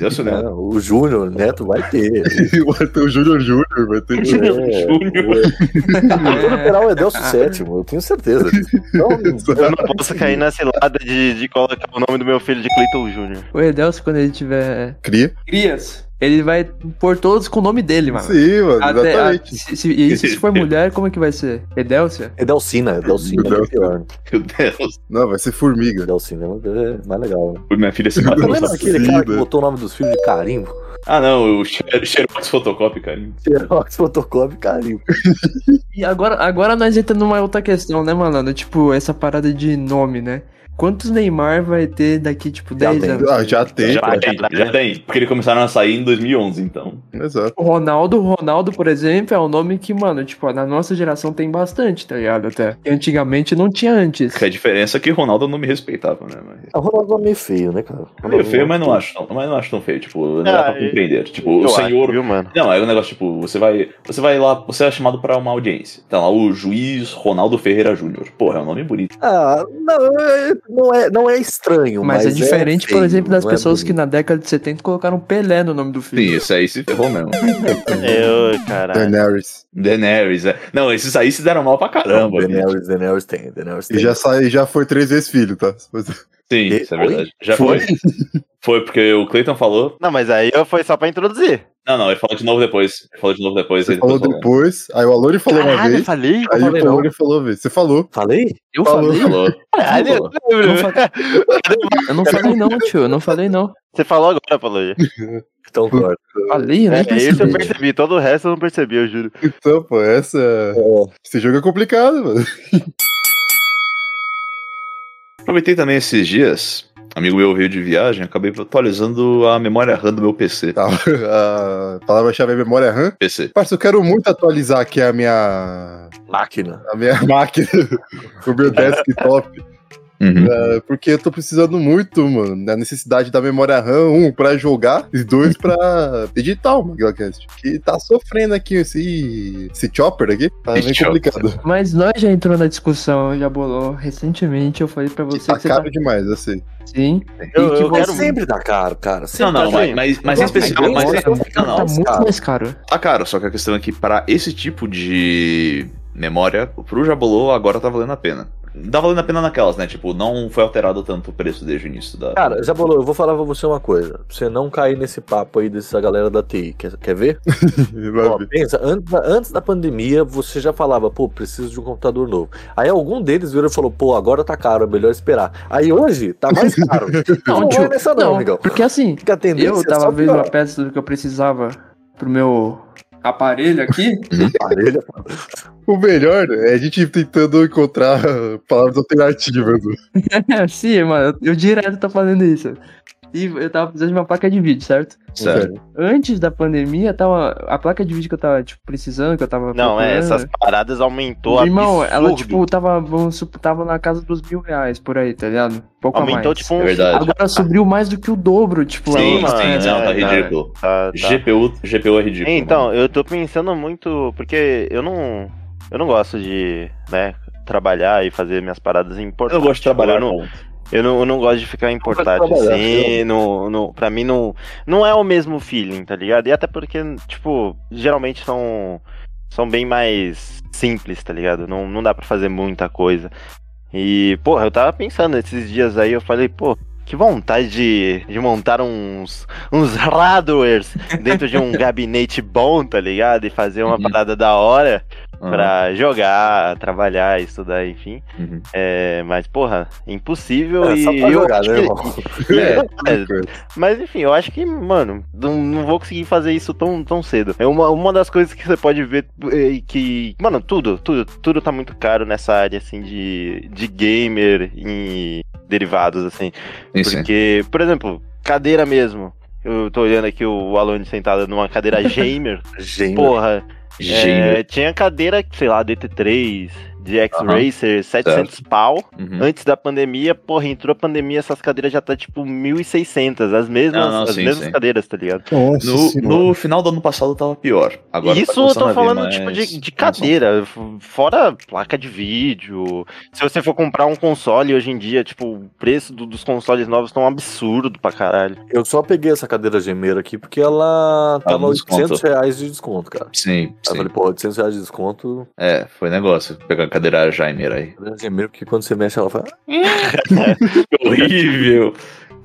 Deus É, né? o Júnior Neto vai ter. Vai ter o Júnior Júnior, vai ter. Júnior É, Júnior. o- Vou liberar o Edelson sétimo, eu tenho certeza. Então, Eu não posso cair na cilada de, de colocar o nome do meu filho de Cleiton Jr. O Edelcio, quando ele tiver Cria. crias, ele vai pôr todos com o nome dele, mano. Sim, mano, Até, a, exatamente. se, se, e se for mulher, como é que vai ser? Edelcia? Edelcina, Edelcina é pior. Meu Deus. Não, vai ser formiga. Edelcina é mais legal. né? Minha filha se Tá matou. nessa- aquele cara que botou o nome dos filhos de carimbo? Ah, não, o Xer- Xerox Fotocopy, carinho. Xerox, fotocópia e carimbo. E agora, agora nós entramos numa outra questão, né, mano? Tipo, essa parada de nome, né? Quantos Neymar vai ter daqui, tipo, Já 10 tem. anos? Ah, já tem. Já tem, já tem. Porque eles começaram a sair em 2011, então. Exato. O Ronaldo, Ronaldo, por exemplo, é um nome que, mano, tipo, na nossa geração tem bastante, tá ligado? Até. E antigamente não tinha antes. Que a diferença é que Ronaldo não me respeitava, né? Mas... A Ronaldo é meio feio, né, cara? É meio feio, mas não acho, não, mas não acho tão feio. Tipo, não dá Ah, pra eu- compreender. Tipo, Eu o senhor. acho, viu, mano? Não, é um negócio tipo, você vai. Você vai lá, você é chamado pra uma audiência. Tá lá o juiz Ronaldo Ferreira Júnior. Porra, é um nome bonito. Ah, não, é- não é, não é estranho, Mas, mas, é diferente, por feio, exemplo, das é pessoas que bonito. na década de 70 colocaram Pelé no nome do filho. Sim, esse aí se ferrou mesmo. Eu, caralho. Daenerys. Daenerys, é. Não, esses aí se deram mal pra caramba. Não, gente. Daenerys, Daenerys tem, Daenerys tem. E já, sai, já foi três vezes filho, tá? Sim, isso é Foi? verdade. Já foi? Foi porque o Clayton falou. Não, mas aí eu foi só pra introduzir. Não, não, ele falou de novo depois. Ele falou de novo depois. Você ele falou depois, aí o Alone falou uma Caralho, eu vez, falei? aí falei o. Alone falou uma vez. Você falou. Falei? Eu Falou. falei? Falou. Caralho, eu Falou. Eu não, falei, eu não falei não, tio. Eu não falei não. Você falou agora, falou. Então corta. Falei, eu nem É, esse eu percebi. percebi, todo o resto eu não percebi, eu juro. Então, pô, essa. Esse jogo é complicado, mano. Aproveitei também esses dias. Amigo meu veio de viagem, acabei atualizando a memória RAM do meu PC. Tá, a palavra-chave é memória RAM. PC. Parça, eu quero muito atualizar aqui a minha. Máquina. A minha máquina, o meu desktop. Uhum. É, porque eu tô precisando muito, mano, da necessidade da memória RAM, um, pra jogar, e dois, pra editar o MaguilaCast. Que tá sofrendo aqui esse, esse chopper aqui, tá Esse bem chopper. complicado. Mas nós já entrou na discussão, já bolou. Recentemente eu falei pra Que você tá que você caro tá. demais, eu sei. Sim. Eu, E que eu quero Sempre dá caro, cara. Não, Sempre não, mas, caro. mas, mas específico. mas Mas, agora não, não, Tá mais muito caro. mais caro. Tá caro, só que a questão é que pra esse tipo de memória, pro Jabolô agora tá valendo a pena. Tá valendo a pena naquelas, né? Tipo, não foi alterado tanto o preço desde o início da. Cara, já bolou, eu vou falar pra você uma coisa. Pra você não cair nesse papo aí dessa galera da TI. Quer, quer ver? Ó, pensa, antes da, antes da pandemia, você já falava, pô, preciso de um computador novo. Aí algum deles virou e falou, pô, agora tá caro, é melhor esperar. Aí hoje, tá mais caro. não, tio, vai nessa não, não, amigão. porque assim, a eu é tava vendo uma peça do que eu precisava pro meu aparelho aqui. Aparelho. O melhor é a gente tentando encontrar palavras alternativas. Sim, mano, eu, eu direto tô fazendo isso. E eu tava precisando de uma placa de vídeo, certo? Certo. Antes da pandemia, tava. A placa de vídeo que eu tava, tipo, precisando, que eu tava. Não, é, essas paradas aumentou Irmão, absurdo. ela, tipo, tava, vamos tava na casa dos mil reais por aí, tá ligado? Pouco a aumentou mais. tipo É um... verdade. Agora subiu mais do que o dobro, tipo, Sim, mano, sim, é, não, tá é, ridículo. Tá, tá. GPU, GPU é ridículo. Então, eu tô pensando muito, porque eu não, eu não gosto de, né, trabalhar e fazer minhas paradas em Eu gosto de trabalhar Eu não, com. Eu não, eu não gosto de ficar em portátil trabalhar, assim, no, no, pra mim não, não é o mesmo feeling, tá ligado? E até porque, tipo, geralmente são, são bem mais simples, tá ligado? Não, não dá pra fazer muita coisa. E, porra, eu tava pensando esses dias aí, eu falei, pô, que vontade de, de montar uns, uns hardwares dentro de um gabinete bom, tá ligado? E fazer uma Uhum. parada da hora Ah, pra jogar, trabalhar, estudar, enfim. uhum. É, mas, porra, impossível É, e só pra eu jogar, né, que- irmão? é, mas enfim, eu acho que, mano, não, não vou conseguir fazer isso tão, tão cedo. É uma, uma das coisas que você pode ver é, que, mano, tudo, tudo, tudo tá muito caro nessa área, assim, de, de gamer e derivados, assim. Sim. Porque, por exemplo, cadeira mesmo. Eu tô olhando aqui o Alone sentado numa cadeira gamer. Gênio. Porra, Gênio. é, tinha cadeira, sei lá, DT3, de X-Racer, 700 pau. Uhum. Antes da pandemia, porra, entrou a pandemia, essas cadeiras já tá tipo 1.600, as mesmas, Não, não, as sim, mesmas sim. cadeiras, tá ligado? Nossa No, no final do ano passado tava pior. Agora tá Isso eu começando tô falando, tipo, de, de cadeira, fora placa de vídeo. Se você for comprar um console hoje em dia, tipo, o preço do- dos consoles novos tá um absurdo pra caralho. Eu só peguei essa cadeira gemeira aqui porque ela tava desconto. 800 reais de desconto, cara. Sim, Aí eu sim. falei, pô, 800 reais de desconto. É, foi negócio. Pegar a cadeira Jaimer aí. Cadeira gemeira, porque quando você mexe, ela fala. Que horrível!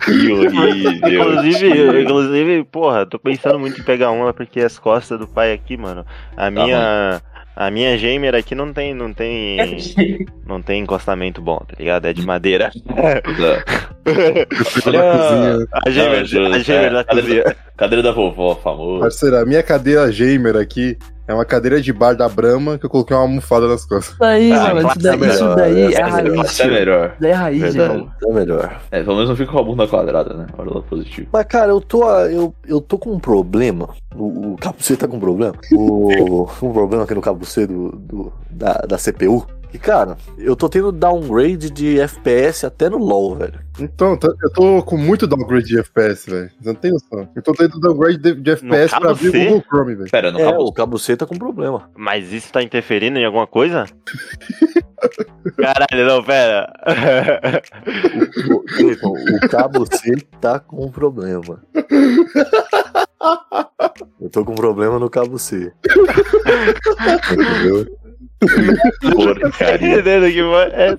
Que horrível! Inclusive, inclusive, porra, tô pensando muito em pegar uma porque as costas do pai aqui, mano. A minha. A minha gamer aqui não tem, não tem, não tem encostamento bom, tá ligado? É de madeira. Cozinha. A gamer, Não, a gamer é, da cadeira- cozinha. Cadeira da vovó, famoso. Parceira, a minha cadeira gamer aqui é uma cadeira de bar da Brahma que eu coloquei uma almofada nas costas. Isso daí, Ah, mano, isso daí, é isso melhor, daí é é raiz. é melhor. Isso daí é raiz, Verdade. É melhor. É, pelo menos não fica com a bunda quadrada, né? Olha lá positivo. Mas, cara, eu tô, eu, eu tô com um problema. O, o cabo C tá com um problema. O, um problema aqui no cabo C do, do- da, da CPU. E, cara, eu tô tendo downgrade de FPS até no LoL, velho. Então, tá- eu tô com muito downgrade de FPS, velho. Você não tem noção. Eu tô tendo downgrade de, de FPS pra abrir C? o Google Chrome, velho. Pera, no é, cabo. o cabo C tá com problema. Mas isso tá interferindo em alguma coisa? Caralho, não, pera. O, Cleiton, o cabo C tá com problema. Eu tô com problema no cabo C. Entendeu? Porcaria. Que foi- é,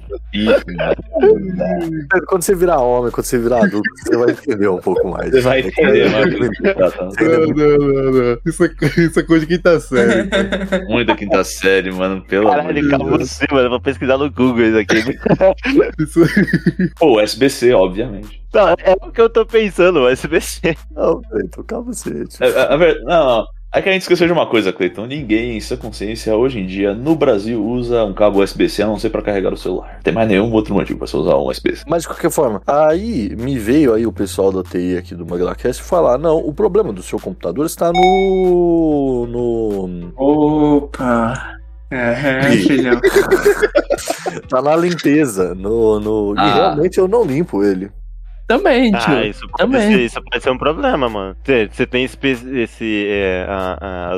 Quando você virar homem, quando você virar adulto, você vai entender um pouco mais. Você vai entender, mano. Tá, tá. Não, não, não, não. Isso é, isso é coisa de quinta série. Muito da quinta série, mano. Pelo amor de Caralho, Deus. calma você, mano. eu Vou pesquisar no Google isso aqui. Isso, Pô, SBC, obviamente. Não, é o que eu tô pensando, o SBC. Não, Cleiton, calma você. tipo, a ver- não, não. É que a gente esqueceu de uma coisa, Cleiton. Ninguém em sua consciência hoje em dia no Brasil usa um cabo USB-C a não ser pra carregar o celular. Tem mais nenhum outro motivo pra você usar um USB-C. Mas de qualquer forma, aí me veio aí o pessoal da TI aqui do MaglaCast falar: não, o problema do seu computador está no. no. Opa! É, Ih. filhão. tá na limpeza. No, no... E Ah. realmente eu não limpo ele. Também, tio. Ah, isso pode, também. ser, isso pode ser um problema, mano. Você, você tem esse. esse é, a- a-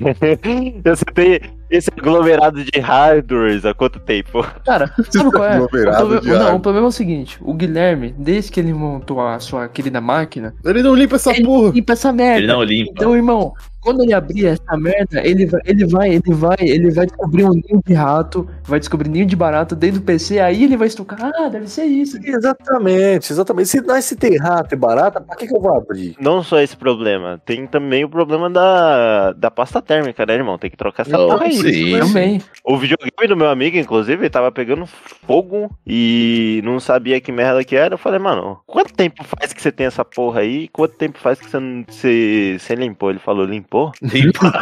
você tem esse aglomerado de hardwares há quanto tempo? Cara, sabe qual é? O Aglomerado problema, de não, o problema é o seguinte: o Guilherme, desde que ele montou a sua querida máquina, Ele não limpa essa ele porra. limpa essa merda. Ele não limpa. Então, irmão, quando ele abrir essa merda, ele vai, ele vai, ele vai, ele vai descobrir um ninho de rato, vai descobrir ninho de barato dentro do PC, aí ele vai estucar, ah, deve ser isso. Exatamente, exatamente. Se nós se tem rato e barata, pra que, que eu vou abrir? Não só esse problema, tem também o problema da, da pasta térmica, né, irmão? Tem que trocar essa Não, porra aí. sim. Também. O videogame do meu amigo, inclusive, tava pegando fogo e não sabia que merda que era. Eu falei, mano, quanto tempo faz que você tem essa porra aí? Quanto tempo faz que você, não- você, você limpou? Ele falou, limpou? Limpa.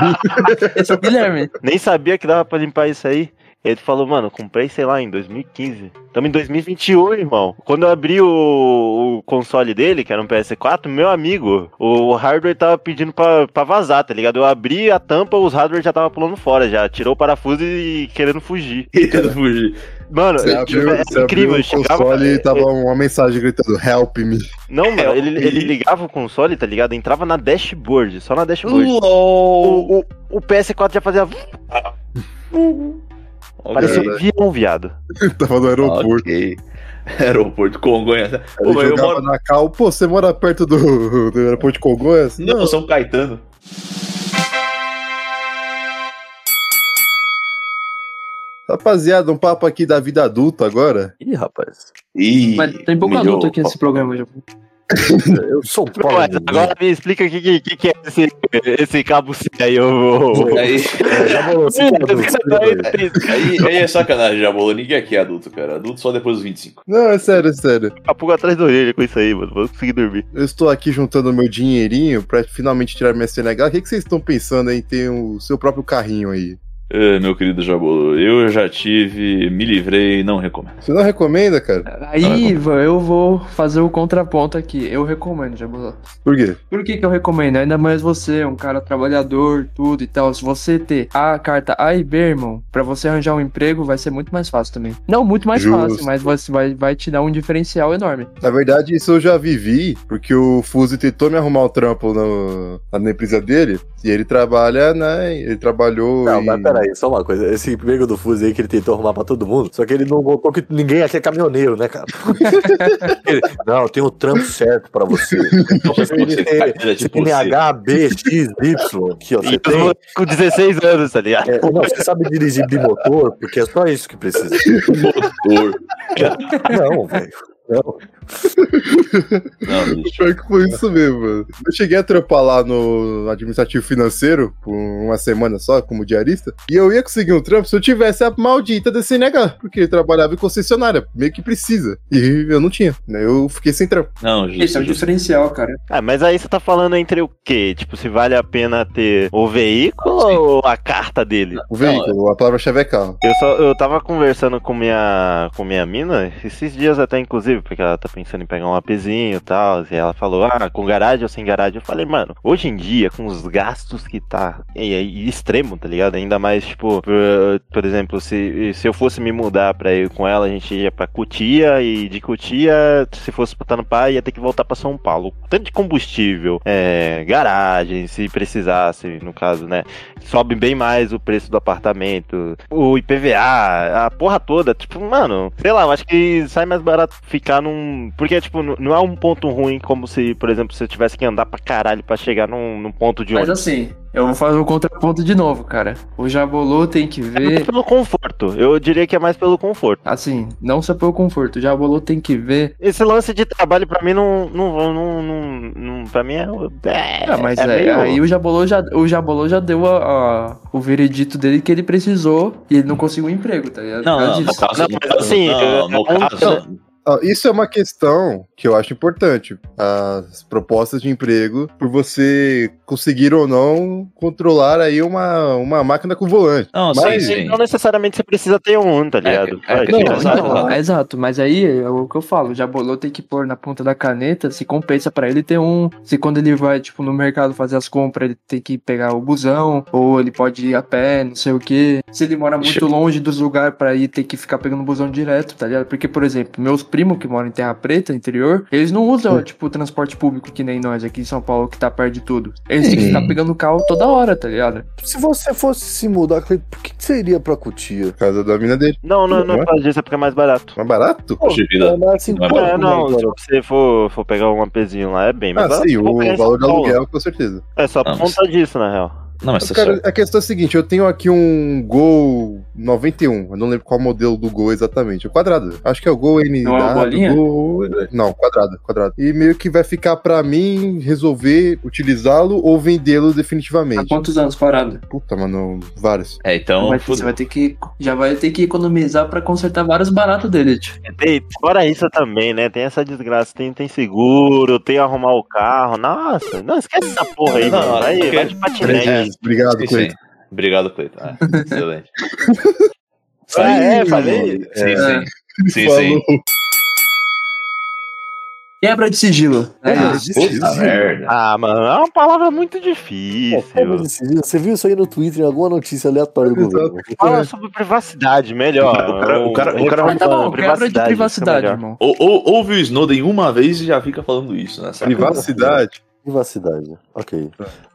Esse é o Guilherme. Nem sabia que dava pra limpar isso aí. Ele falou, mano, comprei, sei lá, em 2015. Estamos em 2021, irmão. Quando eu abri o, o console dele, que era um PS4, meu amigo, o hardware tava pedindo pra, pra vazar, tá ligado? Eu abri a tampa, os hardware já tava pulando fora, já. Tirou o parafuso e querendo fugir. Tentando fugir. Mano, Você é, abriu, é você incrível. abriu o chegava- console é- e tava uma mensagem gritando Help me. Não, mano, ele, ele ligava o console, tá ligado? Entrava na dashboard, só na dashboard. O, o, o PS4 já fazia. Parecia um avião, viado. tava no aeroporto. Ok. Aeroporto Congonhas. Pô, eu jogava moro na cal. Pô, você mora perto do, do aeroporto de Congonhas? Não, São Caetano. Rapaziada, um papo aqui da vida adulta agora. Ih, rapaz. Ih, Mas tem pouco adulto aqui nesse programa já. Eu sou um pobre. agora me explica o que, que, que, é esse, esse cabo C aí, ô. Aí, aí. aí, aí é sacanagem, já bolou. Ninguém aqui é adulto, cara. Adulto só depois dos 25. Não, é sério, é sério. A pulga atrás da orelha com isso aí, mano. Vou conseguir dormir. Eu estou aqui juntando meu dinheirinho pra finalmente tirar minha CNH. O que, que vocês estão pensando em ter o seu próprio carrinho aí? É, meu querido Jabolo, eu já tive, me livrei, não recomendo. Você não recomenda, cara? Aí eu vou fazer o contraponto aqui. Eu recomendo, Jabulô. Por quê? Por que, que eu recomendo? Ainda mais você, um cara trabalhador, tudo e tal. Se você ter a carta A e B, irmão, pra você arranjar um emprego, vai ser muito mais fácil também. Não muito mais Justo. fácil, mas você vai, vai te dar um diferencial enorme. Na verdade, isso eu já vivi, porque o Fuzi tentou me arrumar um trampo no, na empresa dele, e ele trabalha, né? Ele trabalhou. Não, em- mas peraí, só uma coisa. Esse emprego do Fuzi aí que ele tentou arrumar pra todo mundo, só que ele não botou que ninguém aqui é caminhoneiro, né, cara? Ele, não, tem o trampo certo pra você. Então, tem tipo você. NH, B, X, Y. Aqui, ó, você tem. com 16 anos, tá ligado? É, não, você sabe dirigir bimotor, porque é só isso que precisa. Motor. Não, velho. Não. Não, bicho. Pior que foi isso mesmo, mano. Eu cheguei a trampar lá no administrativo financeiro por uma semana só, como diarista, e eu ia conseguir um trampo se eu tivesse a maldita da CNH, porque ele trabalhava em concessionária, meio que precisa. E eu não tinha, né? Eu fiquei sem trampo. Não, Esse é o diferencial, cara. Ah, mas aí você tá falando entre o quê? Tipo, se vale a pena ter o veículo ou a carta dele? O veículo, a palavra-chave é carro. Eu só eu tava conversando com minha com minha mina esses dias até inclusive, porque ela tá pensando em pegar um APzinho e tal, e ela falou: "Ah, com garagem ou sem garagem?". Eu falei: "Mano, hoje em dia com os gastos que tá e, e extremo, tá ligado? Ainda mais tipo, por, por exemplo, se, se eu fosse me mudar pra ir com ela, a gente ia pra Cutia e de Cutia, se fosse pra Tanupá, ia ter que voltar pra São Paulo. Tanto de combustível, é, garagem, se precisasse, no caso, né? sobe bem mais o preço do apartamento, o IPVA, a porra toda. Tipo, mano, sei lá, eu acho que sai mais barato ficar ficar num. Porque, tipo, não é um ponto ruim como se, por exemplo, você tivesse que andar pra caralho pra chegar num, num ponto de Mas ônibus. assim, eu vou fazer o contraponto de novo, cara. O Jabolô tem que É mais ver. pelo conforto. Eu diria que é mais pelo conforto. Assim, não só pelo conforto. O Jabolô tem que ver. Esse lance de trabalho pra mim não. não, não, não, não pra mim é. é Ah, mas é aí, meio- aí o Jabolô já, o Jabolô já deu a, a- o veredito dele que ele precisou e ele não conseguiu um emprego, tá ligado? Não, Por causa não, Não, no mas assim, não, eu- no eu- caso, Isso é uma questão que eu acho importante. As propostas de emprego, por você conseguir ou não controlar aí uma, uma máquina com volante. não, Mas- sim, sim. Não necessariamente você precisa ter um, tá ligado? é, Vai, é, Não, então, exato. é exato, mas aí é o que eu falo, o Jabolô tem que pôr na ponta da caneta se compensa pra ele ter um, se quando ele vai, tipo, no mercado fazer as compras, ele tem que pegar o busão, ou ele pode ir a pé, não sei o que. Se ele mora muito Deixa- longe dos lugares pra ir, ter que ficar pegando busão direto, tá ligado? Porque, por exemplo, meus primos que moram em Terra Preta, interior, eles não usam, tipo, transporte público que nem nós aqui em São Paulo, que tá perto de tudo. Eles têm que ficar pegando carro toda hora, tá ligado? Se você fosse se mudar, Cleiton, por que, que você iria pra Cotia? Casa da mina dele. Não, não, não é por causa disso, é porque é mais barato. Mais barato? Poxa vida. mas assim, Não é quanto É, não, se você for, for pegar um APzinho lá, é bem mais Ah, barato. sim, o pegar em São valor do Paulo. aluguel, com certeza. É só por mas- conta disso, na real. Não, mas cara, certo. a questão é a seguinte: eu tenho aqui um Gol 91. Eu não lembro qual modelo do Gol exatamente. O quadrado. Acho que é o Gol N. Não é bolinha? Gol- Não, quadrado, quadrado. E meio que vai ficar pra mim resolver utilizá-lo ou vendê-lo Há definitivamente. quantos anos parado? Puta, mano, vários. É, então. Vai- você vai ter que. Já vai ter que economizar pra consertar vários baratos dele, tio. E fora isso também, né? Tem essa desgraça, tem, tem seguro, tem arrumar o carro. Nossa, não esquece essa porra aí, Não, mano. Porque- vai de patinete. É, Obrigado, sim, Cleiton. sim. Obrigado, Cleiton. É, excelente. Ah, é, falei. Sim, É. sim. Sim, Falou. sim. Quebra de sigilo. É Ah, isso. Puta merda. Ah, mano, é uma palavra muito difícil. como desse dia? Você viu isso aí no Twitter em alguma notícia aleatória do Exato. governo? Fala sobre privacidade, melhor. O cara- o cara- o cara- Mas tá bom, Privacidade, quebra de privacidade, melhor. irmão. Ou, ou, ouve o Snowden uma vez e já fica falando isso, né? Privacidade. Privacidade. Ok.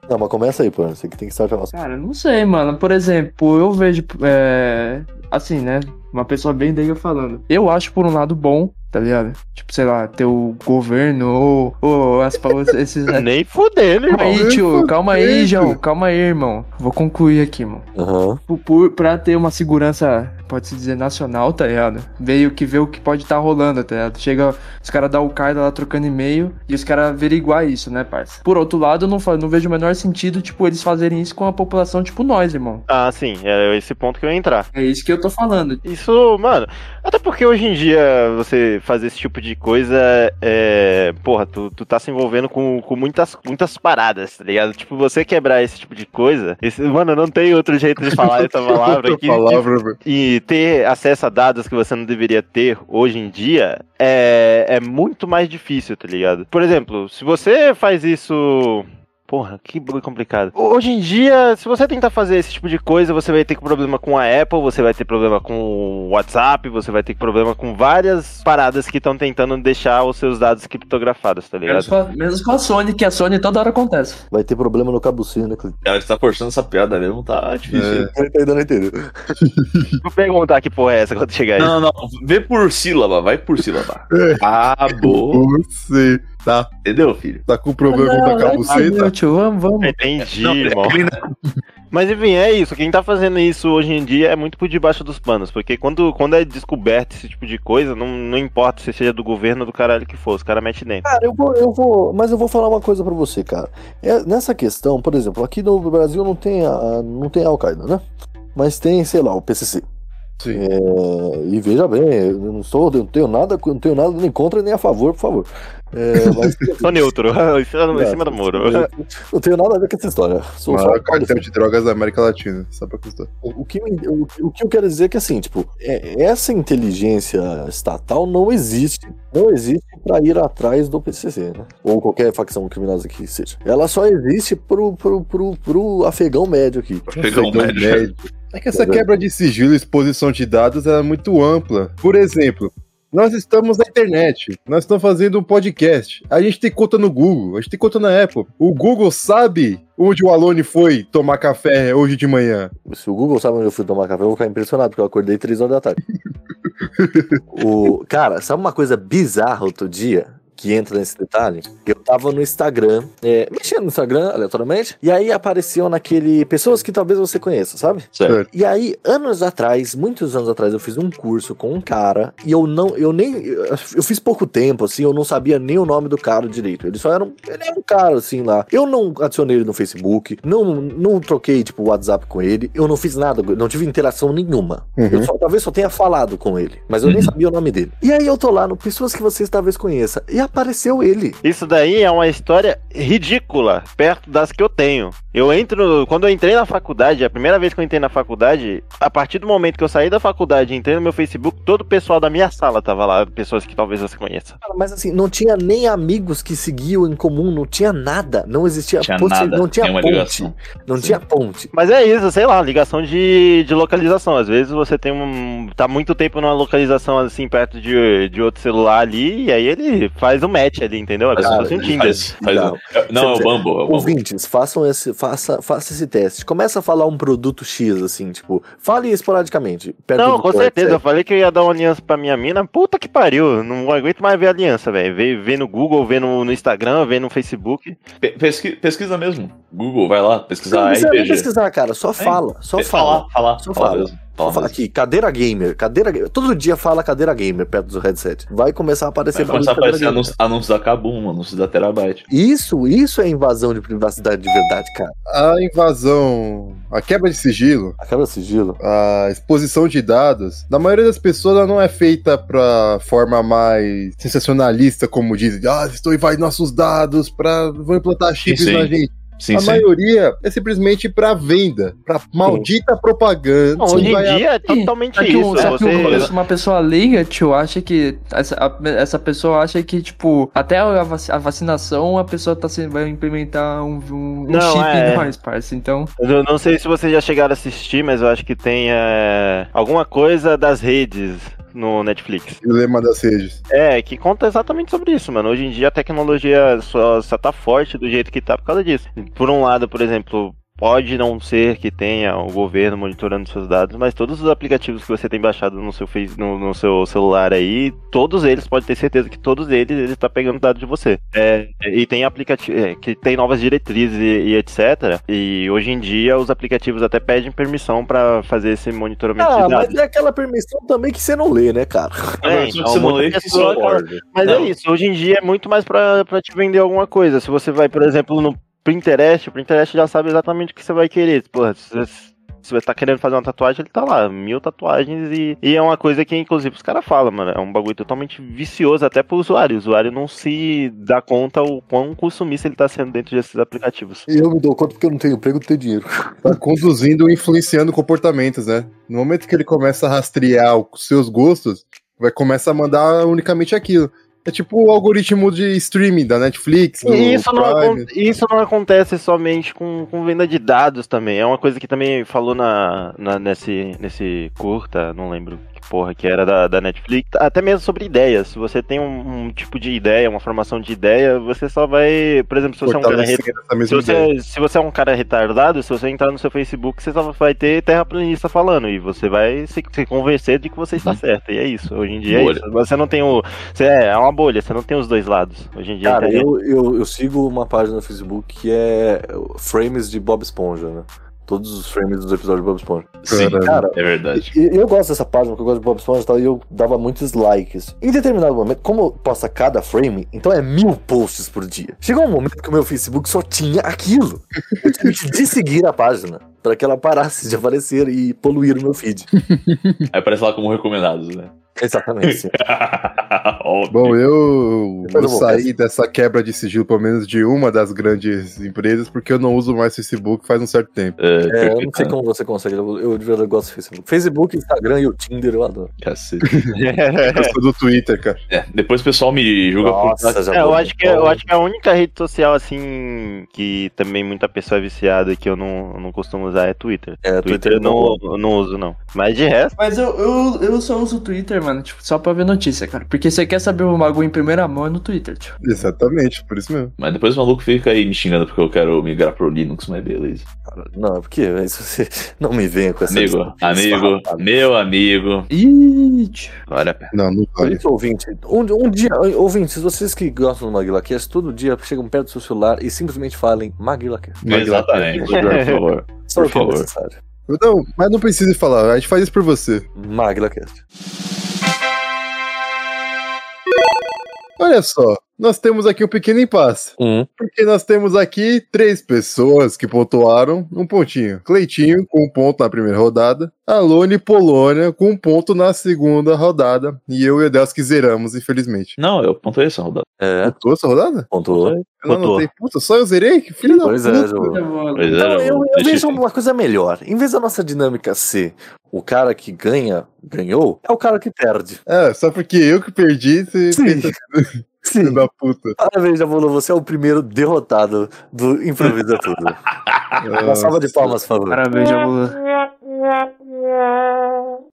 Não, mas começa aí, pô. Você que tem que startar nossa. Cara, não sei, mano. Por exemplo, eu vejo. é, assim, né? Uma pessoa bem leiga falando. Eu acho, por um lado, bom, tá ligado? Tipo, sei lá, ter o governo ou, ou as, esses. né? Nem fudendo, Calma irmão. aí, tio. Calma aí. João. Calma aí, irmão. Vou concluir aqui, mano. Aham. Por, por, pra ter uma segurança, pode-se dizer, nacional, tá ligado? Veio que vê o que pode estar rolando, tá ligado? Chega, os caras da Al-Qaeda lá trocando e-mail e os caras averiguar isso, né, parça? Por outro lado, eu não, não vejo o menor sentido, tipo, eles fazerem isso com a população tipo nós, irmão. Ah, sim, é esse ponto que eu ia entrar. É isso que eu tô falando. Isso, mano, até porque hoje em dia você fazer esse tipo de coisa é. Porra, tu, tu tá se envolvendo com, com muitas, muitas paradas, tá ligado? Tipo, você quebrar esse tipo de coisa. Esse, mano, não tem outro jeito de falar essa palavra aqui. palavra, velho. Ter acesso a dados que você não deveria ter hoje em dia é, é muito mais difícil, tá ligado? Por exemplo, se você faz isso. Porra, que bagulho complicado. Hoje em dia, se você tentar fazer esse tipo de coisa, você vai ter problema com a Apple, você vai ter problema com o WhatsApp, você vai ter problema com várias paradas que estão tentando deixar os seus dados criptografados, tá Menos ligado? com, a, menos com a Sony, que a Sony toda hora acontece. Vai ter problema no cabucinho, né, Cleiton? Ela está forçando essa piada mesmo, tá difícil. É. Ele ainda não entendeu. Vou perguntar que porra é essa quando chegar aí. Não, não, vê por sílaba, vai por sílaba. Acabou. Você tá, Entendeu, filho? tá com problema Não, da não, cabuceta? não, tio, vamos, vamos. Entendi, Não, irmão. Mas enfim, é isso. Quem tá fazendo isso hoje em dia é muito por debaixo dos panos. Porque quando, quando é descoberto esse tipo de coisa, não, não importa se seja do governo ou do caralho que for, os caras metem dentro. Cara, eu vou, eu vou. Mas eu vou falar uma coisa pra você, cara. É, nessa questão, por exemplo, aqui no Brasil não tem a, não tem a Al-Qaeda, né? Mas tem, sei lá, o PCC. Sim. É, e veja bem, eu não estou, eu não tenho nada, não tenho nada nem contra nem a favor, por favor. É, mas, Sou neutro, em cima- em cima do muro. Não tenho nada a ver com essa história. Sou O só- maior cartel de drogas da América Latina, só pra constar. O o que, o, o que eu quero dizer é que assim, tipo, é- essa inteligência estatal não existe. Não existe para ir atrás do PCC, né? Ou qualquer facção criminosa que seja. Ela só existe pro, pro, pro, pro afegão médio aqui. Pegou um médio. É que essa quebra de sigilo e exposição de dados é muito ampla. Por exemplo, nós estamos na internet, nós estamos fazendo um podcast. A gente tem conta no Google, a gente tem conta na Apple. O Google sabe onde o Alone foi tomar café hoje de manhã. Se o Google sabe onde eu fui tomar café, eu vou ficar impressionado, porque eu acordei 3 horas da tarde. O, cara, sabe uma coisa bizarra outro dia? Que entra nesse detalhe? Eu tava no Instagram, é, mexendo no Instagram aleatoriamente, e aí apareceu naquele. Pessoas que talvez você conheça, sabe? Certo. E aí, anos atrás, muitos anos atrás, eu fiz um curso com um cara e eu não, eu nem, eu fiz pouco tempo, assim, eu não sabia nem o nome do cara direito. Ele só era um, ele era um cara, assim, lá. Eu não adicionei ele no Facebook, não, não troquei, tipo, WhatsApp com ele, eu não fiz nada, não tive interação nenhuma. Uhum. Eu só, talvez só tenha falado com ele, mas eu nem sabia o nome dele. E aí eu tô lá no Pessoas que vocês talvez conheçam, e apareceu ele. Isso daí é uma história ridícula, perto das que eu tenho. Eu entro. Quando eu entrei na faculdade, a primeira vez que eu entrei na faculdade, a partir do momento que eu saí da faculdade e entrei no meu Facebook, todo o pessoal da minha sala tava lá, pessoas que talvez você conheça. Mas assim, não tinha nem amigos que seguiam em comum, não tinha nada, não existia Tinha possi- nada, não tinha ponte, ligação. não Sim. tinha ponte. Mas é isso, sei lá, ligação de, de localização. Às vezes você tem um. tá muito tempo numa localização assim, perto de, de outro celular ali, e aí ele faz um match ali, entendeu? É como se fosse um Faz- Tinder. faz- faz- Não. é- Não, é o Bumble. É o Bumble. Ouvintes, façam esse, faça, faça esse teste. Começa a falar um produto X, assim, tipo, fale esporadicamente. perto Não, do com certeza. Eu é. falei que eu ia dar uma aliança pra minha mina. Puta que pariu. Não aguento mais ver aliança, velho. Ver, ver no Google, ver no, no Instagram, ver no Facebook. Pe- pesqui- pesquisa mesmo. Google, vai lá, Não pesquisar precisa nem RPG. pesquisar, cara, só fala, só É, fala. Falar, falar, Só falar fala. Fala fala mesmo. aqui, cadeira gamer, cadeira gamer. Todo dia fala cadeira gamer perto do headset. Vai começar a aparecer Vai começar a de aparecer anúncios, anúncios da Kabum, anúncios da Terabyte. Isso, isso é invasão de privacidade de verdade, cara. A invasão, a quebra de sigilo, Acaba sigilo. a exposição de dados, da maioria das pessoas, ela não é feita pra forma mais sensacionalista, como dizem. Ah, estou invadindo nossos dados pra. vão implantar chips sim. na gente. Sim, a sim. maioria é simplesmente pra venda, pra maldita propaganda. Não, hoje em dia é totalmente Só que, isso. só que um- Você... uma pessoa leiga, tio, acha que. Essa, a- essa pessoa acha que, tipo, até a, vac- a vacinação a pessoa tá sendo, vai implementar um, um, um Não, chip é. em nós, parça. Então. Eu não sei se vocês já chegaram a assistir, mas eu acho que tem é, alguma coisa das redes no Netflix. Dilema das redes. É, que conta exatamente sobre isso, mano. Hoje em dia a tecnologia só, só tá forte do jeito que tá por causa disso. Por um lado, por exemplo, pode não ser que tenha o governo monitorando seus dados, mas todos os aplicativos que você tem baixado no seu, no, no seu celular aí, todos eles, pode ter certeza que todos eles, ele tá pegando dados de você. É, e tem aplicativo é, que tem novas diretrizes e, e etc. E hoje em dia os aplicativos até pedem permissão pra fazer esse monitoramento Ah, de dados. mas é aquela permissão também que você não lê, né, cara? É, que então, você não lê pessoa. Mas Não. é isso, hoje em dia é muito mais pra te vender alguma coisa. Se você vai, por exemplo, no Pinterest, o Pinterest já sabe exatamente o que você vai querer. Porra, se você, tá querendo fazer uma tatuagem, ele tá lá, mil tatuagens e, e é uma coisa que, inclusive, os caras falam, mano. É um bagulho totalmente vicioso até pro usuário. O usuário não se dá conta o quão consumista ele tá sendo dentro desses aplicativos. E eu me dou conta porque eu não tenho emprego, não tenho dinheiro. Tá conduzindo e influenciando comportamentos, né? No momento que ele começa a rastrear os seus gostos, vai começar a mandar unicamente aquilo. É tipo o algoritmo de streaming da Netflix, E isso não, isso não acontece somente com, com venda de dados também. É uma coisa que também falou na, na- nesse, nesse curta, não lembro porra que era da, da Netflix. Até mesmo sobre ideias. Se você tem um, um tipo de ideia, uma formação de ideia, você só vai. Por exemplo, se você é um cara. Se você, se você é um cara retardado, se você entrar no seu Facebook, você só vai ter terraplanista falando. E você vai se, se convencer de que você está certo. E é isso. Hoje em dia é Bolha. isso. Você não tem o. Você é, é uma bolha, você não tem os dois lados. Hoje em dia Cara, internet- eu, eu, eu sigo uma página no Facebook que é frames de Bob Esponja, né? Todos os frames dos episódios de Bob Esponja. Sim, Cara, é verdade. E eu gosto dessa página, porque eu gosto de Bob Esponja e tal, e eu dava muitos likes. Em determinado momento, como posta cada frame, então é mil posts por dia. Chegou um momento que o meu Facebook só tinha aquilo. Eu tive que desseguir a página para que ela parasse de aparecer e poluir o meu feed. Aí aparece lá como recomendados, né? Exatamente. Bom, eu, eu eu vou saí dessa quebra de sigilo, pelo menos de uma das grandes empresas, porque eu não uso mais Facebook faz um certo tempo. É, É, eu não sei como você consegue, eu, eu de verdade gosto do Facebook. Facebook, Instagram e o Tinder eu adoro. Cacete. Eu sou do Twitter, cara. É, depois o pessoal me julga por. já É, eu vou- acho, que, eu acho que a única rede social, assim, que também muita pessoa é viciada e que eu não, eu não costumo usar é Twitter. É, Twitter eu não, eu não uso, não. Mas de resto, Mas eu, eu, eu só uso o Twitter mano, tipo, só pra ver notícia, cara. Porque você quer saber o bagulho em primeira mão é no Twitter, tio. Exatamente, por isso mesmo. Mas depois o maluco fica aí me xingando porque eu quero migrar pro Linux, mas beleza. Não, porque isso você não me venha com essa Amigo, amigo, meu amigo. Ih. Olha a pena. Não, não vale. isso, ouvinte, um, um dia, ouvintes, vocês que gostam do MaguilaCast, todo dia chegam perto do seu celular e simplesmente falem MaguilaCast. Exatamente, por favor. Só Por o que é favor. necessário. Não, mas não precisa falar, a gente faz isso por você. MaguilaCast. Olha só, nós temos aqui um pequeno impasse. Um. Porque nós temos aqui três pessoas que pontuaram um pontinho. Cleitinho com um ponto na primeira rodada. Alone e Polônia com um ponto na segunda rodada. E eu e o Edelski zeramos, infelizmente. Não, eu pontuei essa rodada. É, Pontuou essa rodada? pontuou. Eu não anotei. Puta, só eu zerei? Que filho da é, puta. João. Pois é, Então, eu, eu deixa vejo uma coisa melhor. Em vez da nossa dinâmica ser o cara que ganha, ganhou, é o cara que perde. É, só porque eu que perdi, você Sim. filho da puta. Parabéns, Jabulo, você é o primeiro derrotado do Improvisa Tudo. Uma salva de palmas, por favor. Parabéns, Jabulu.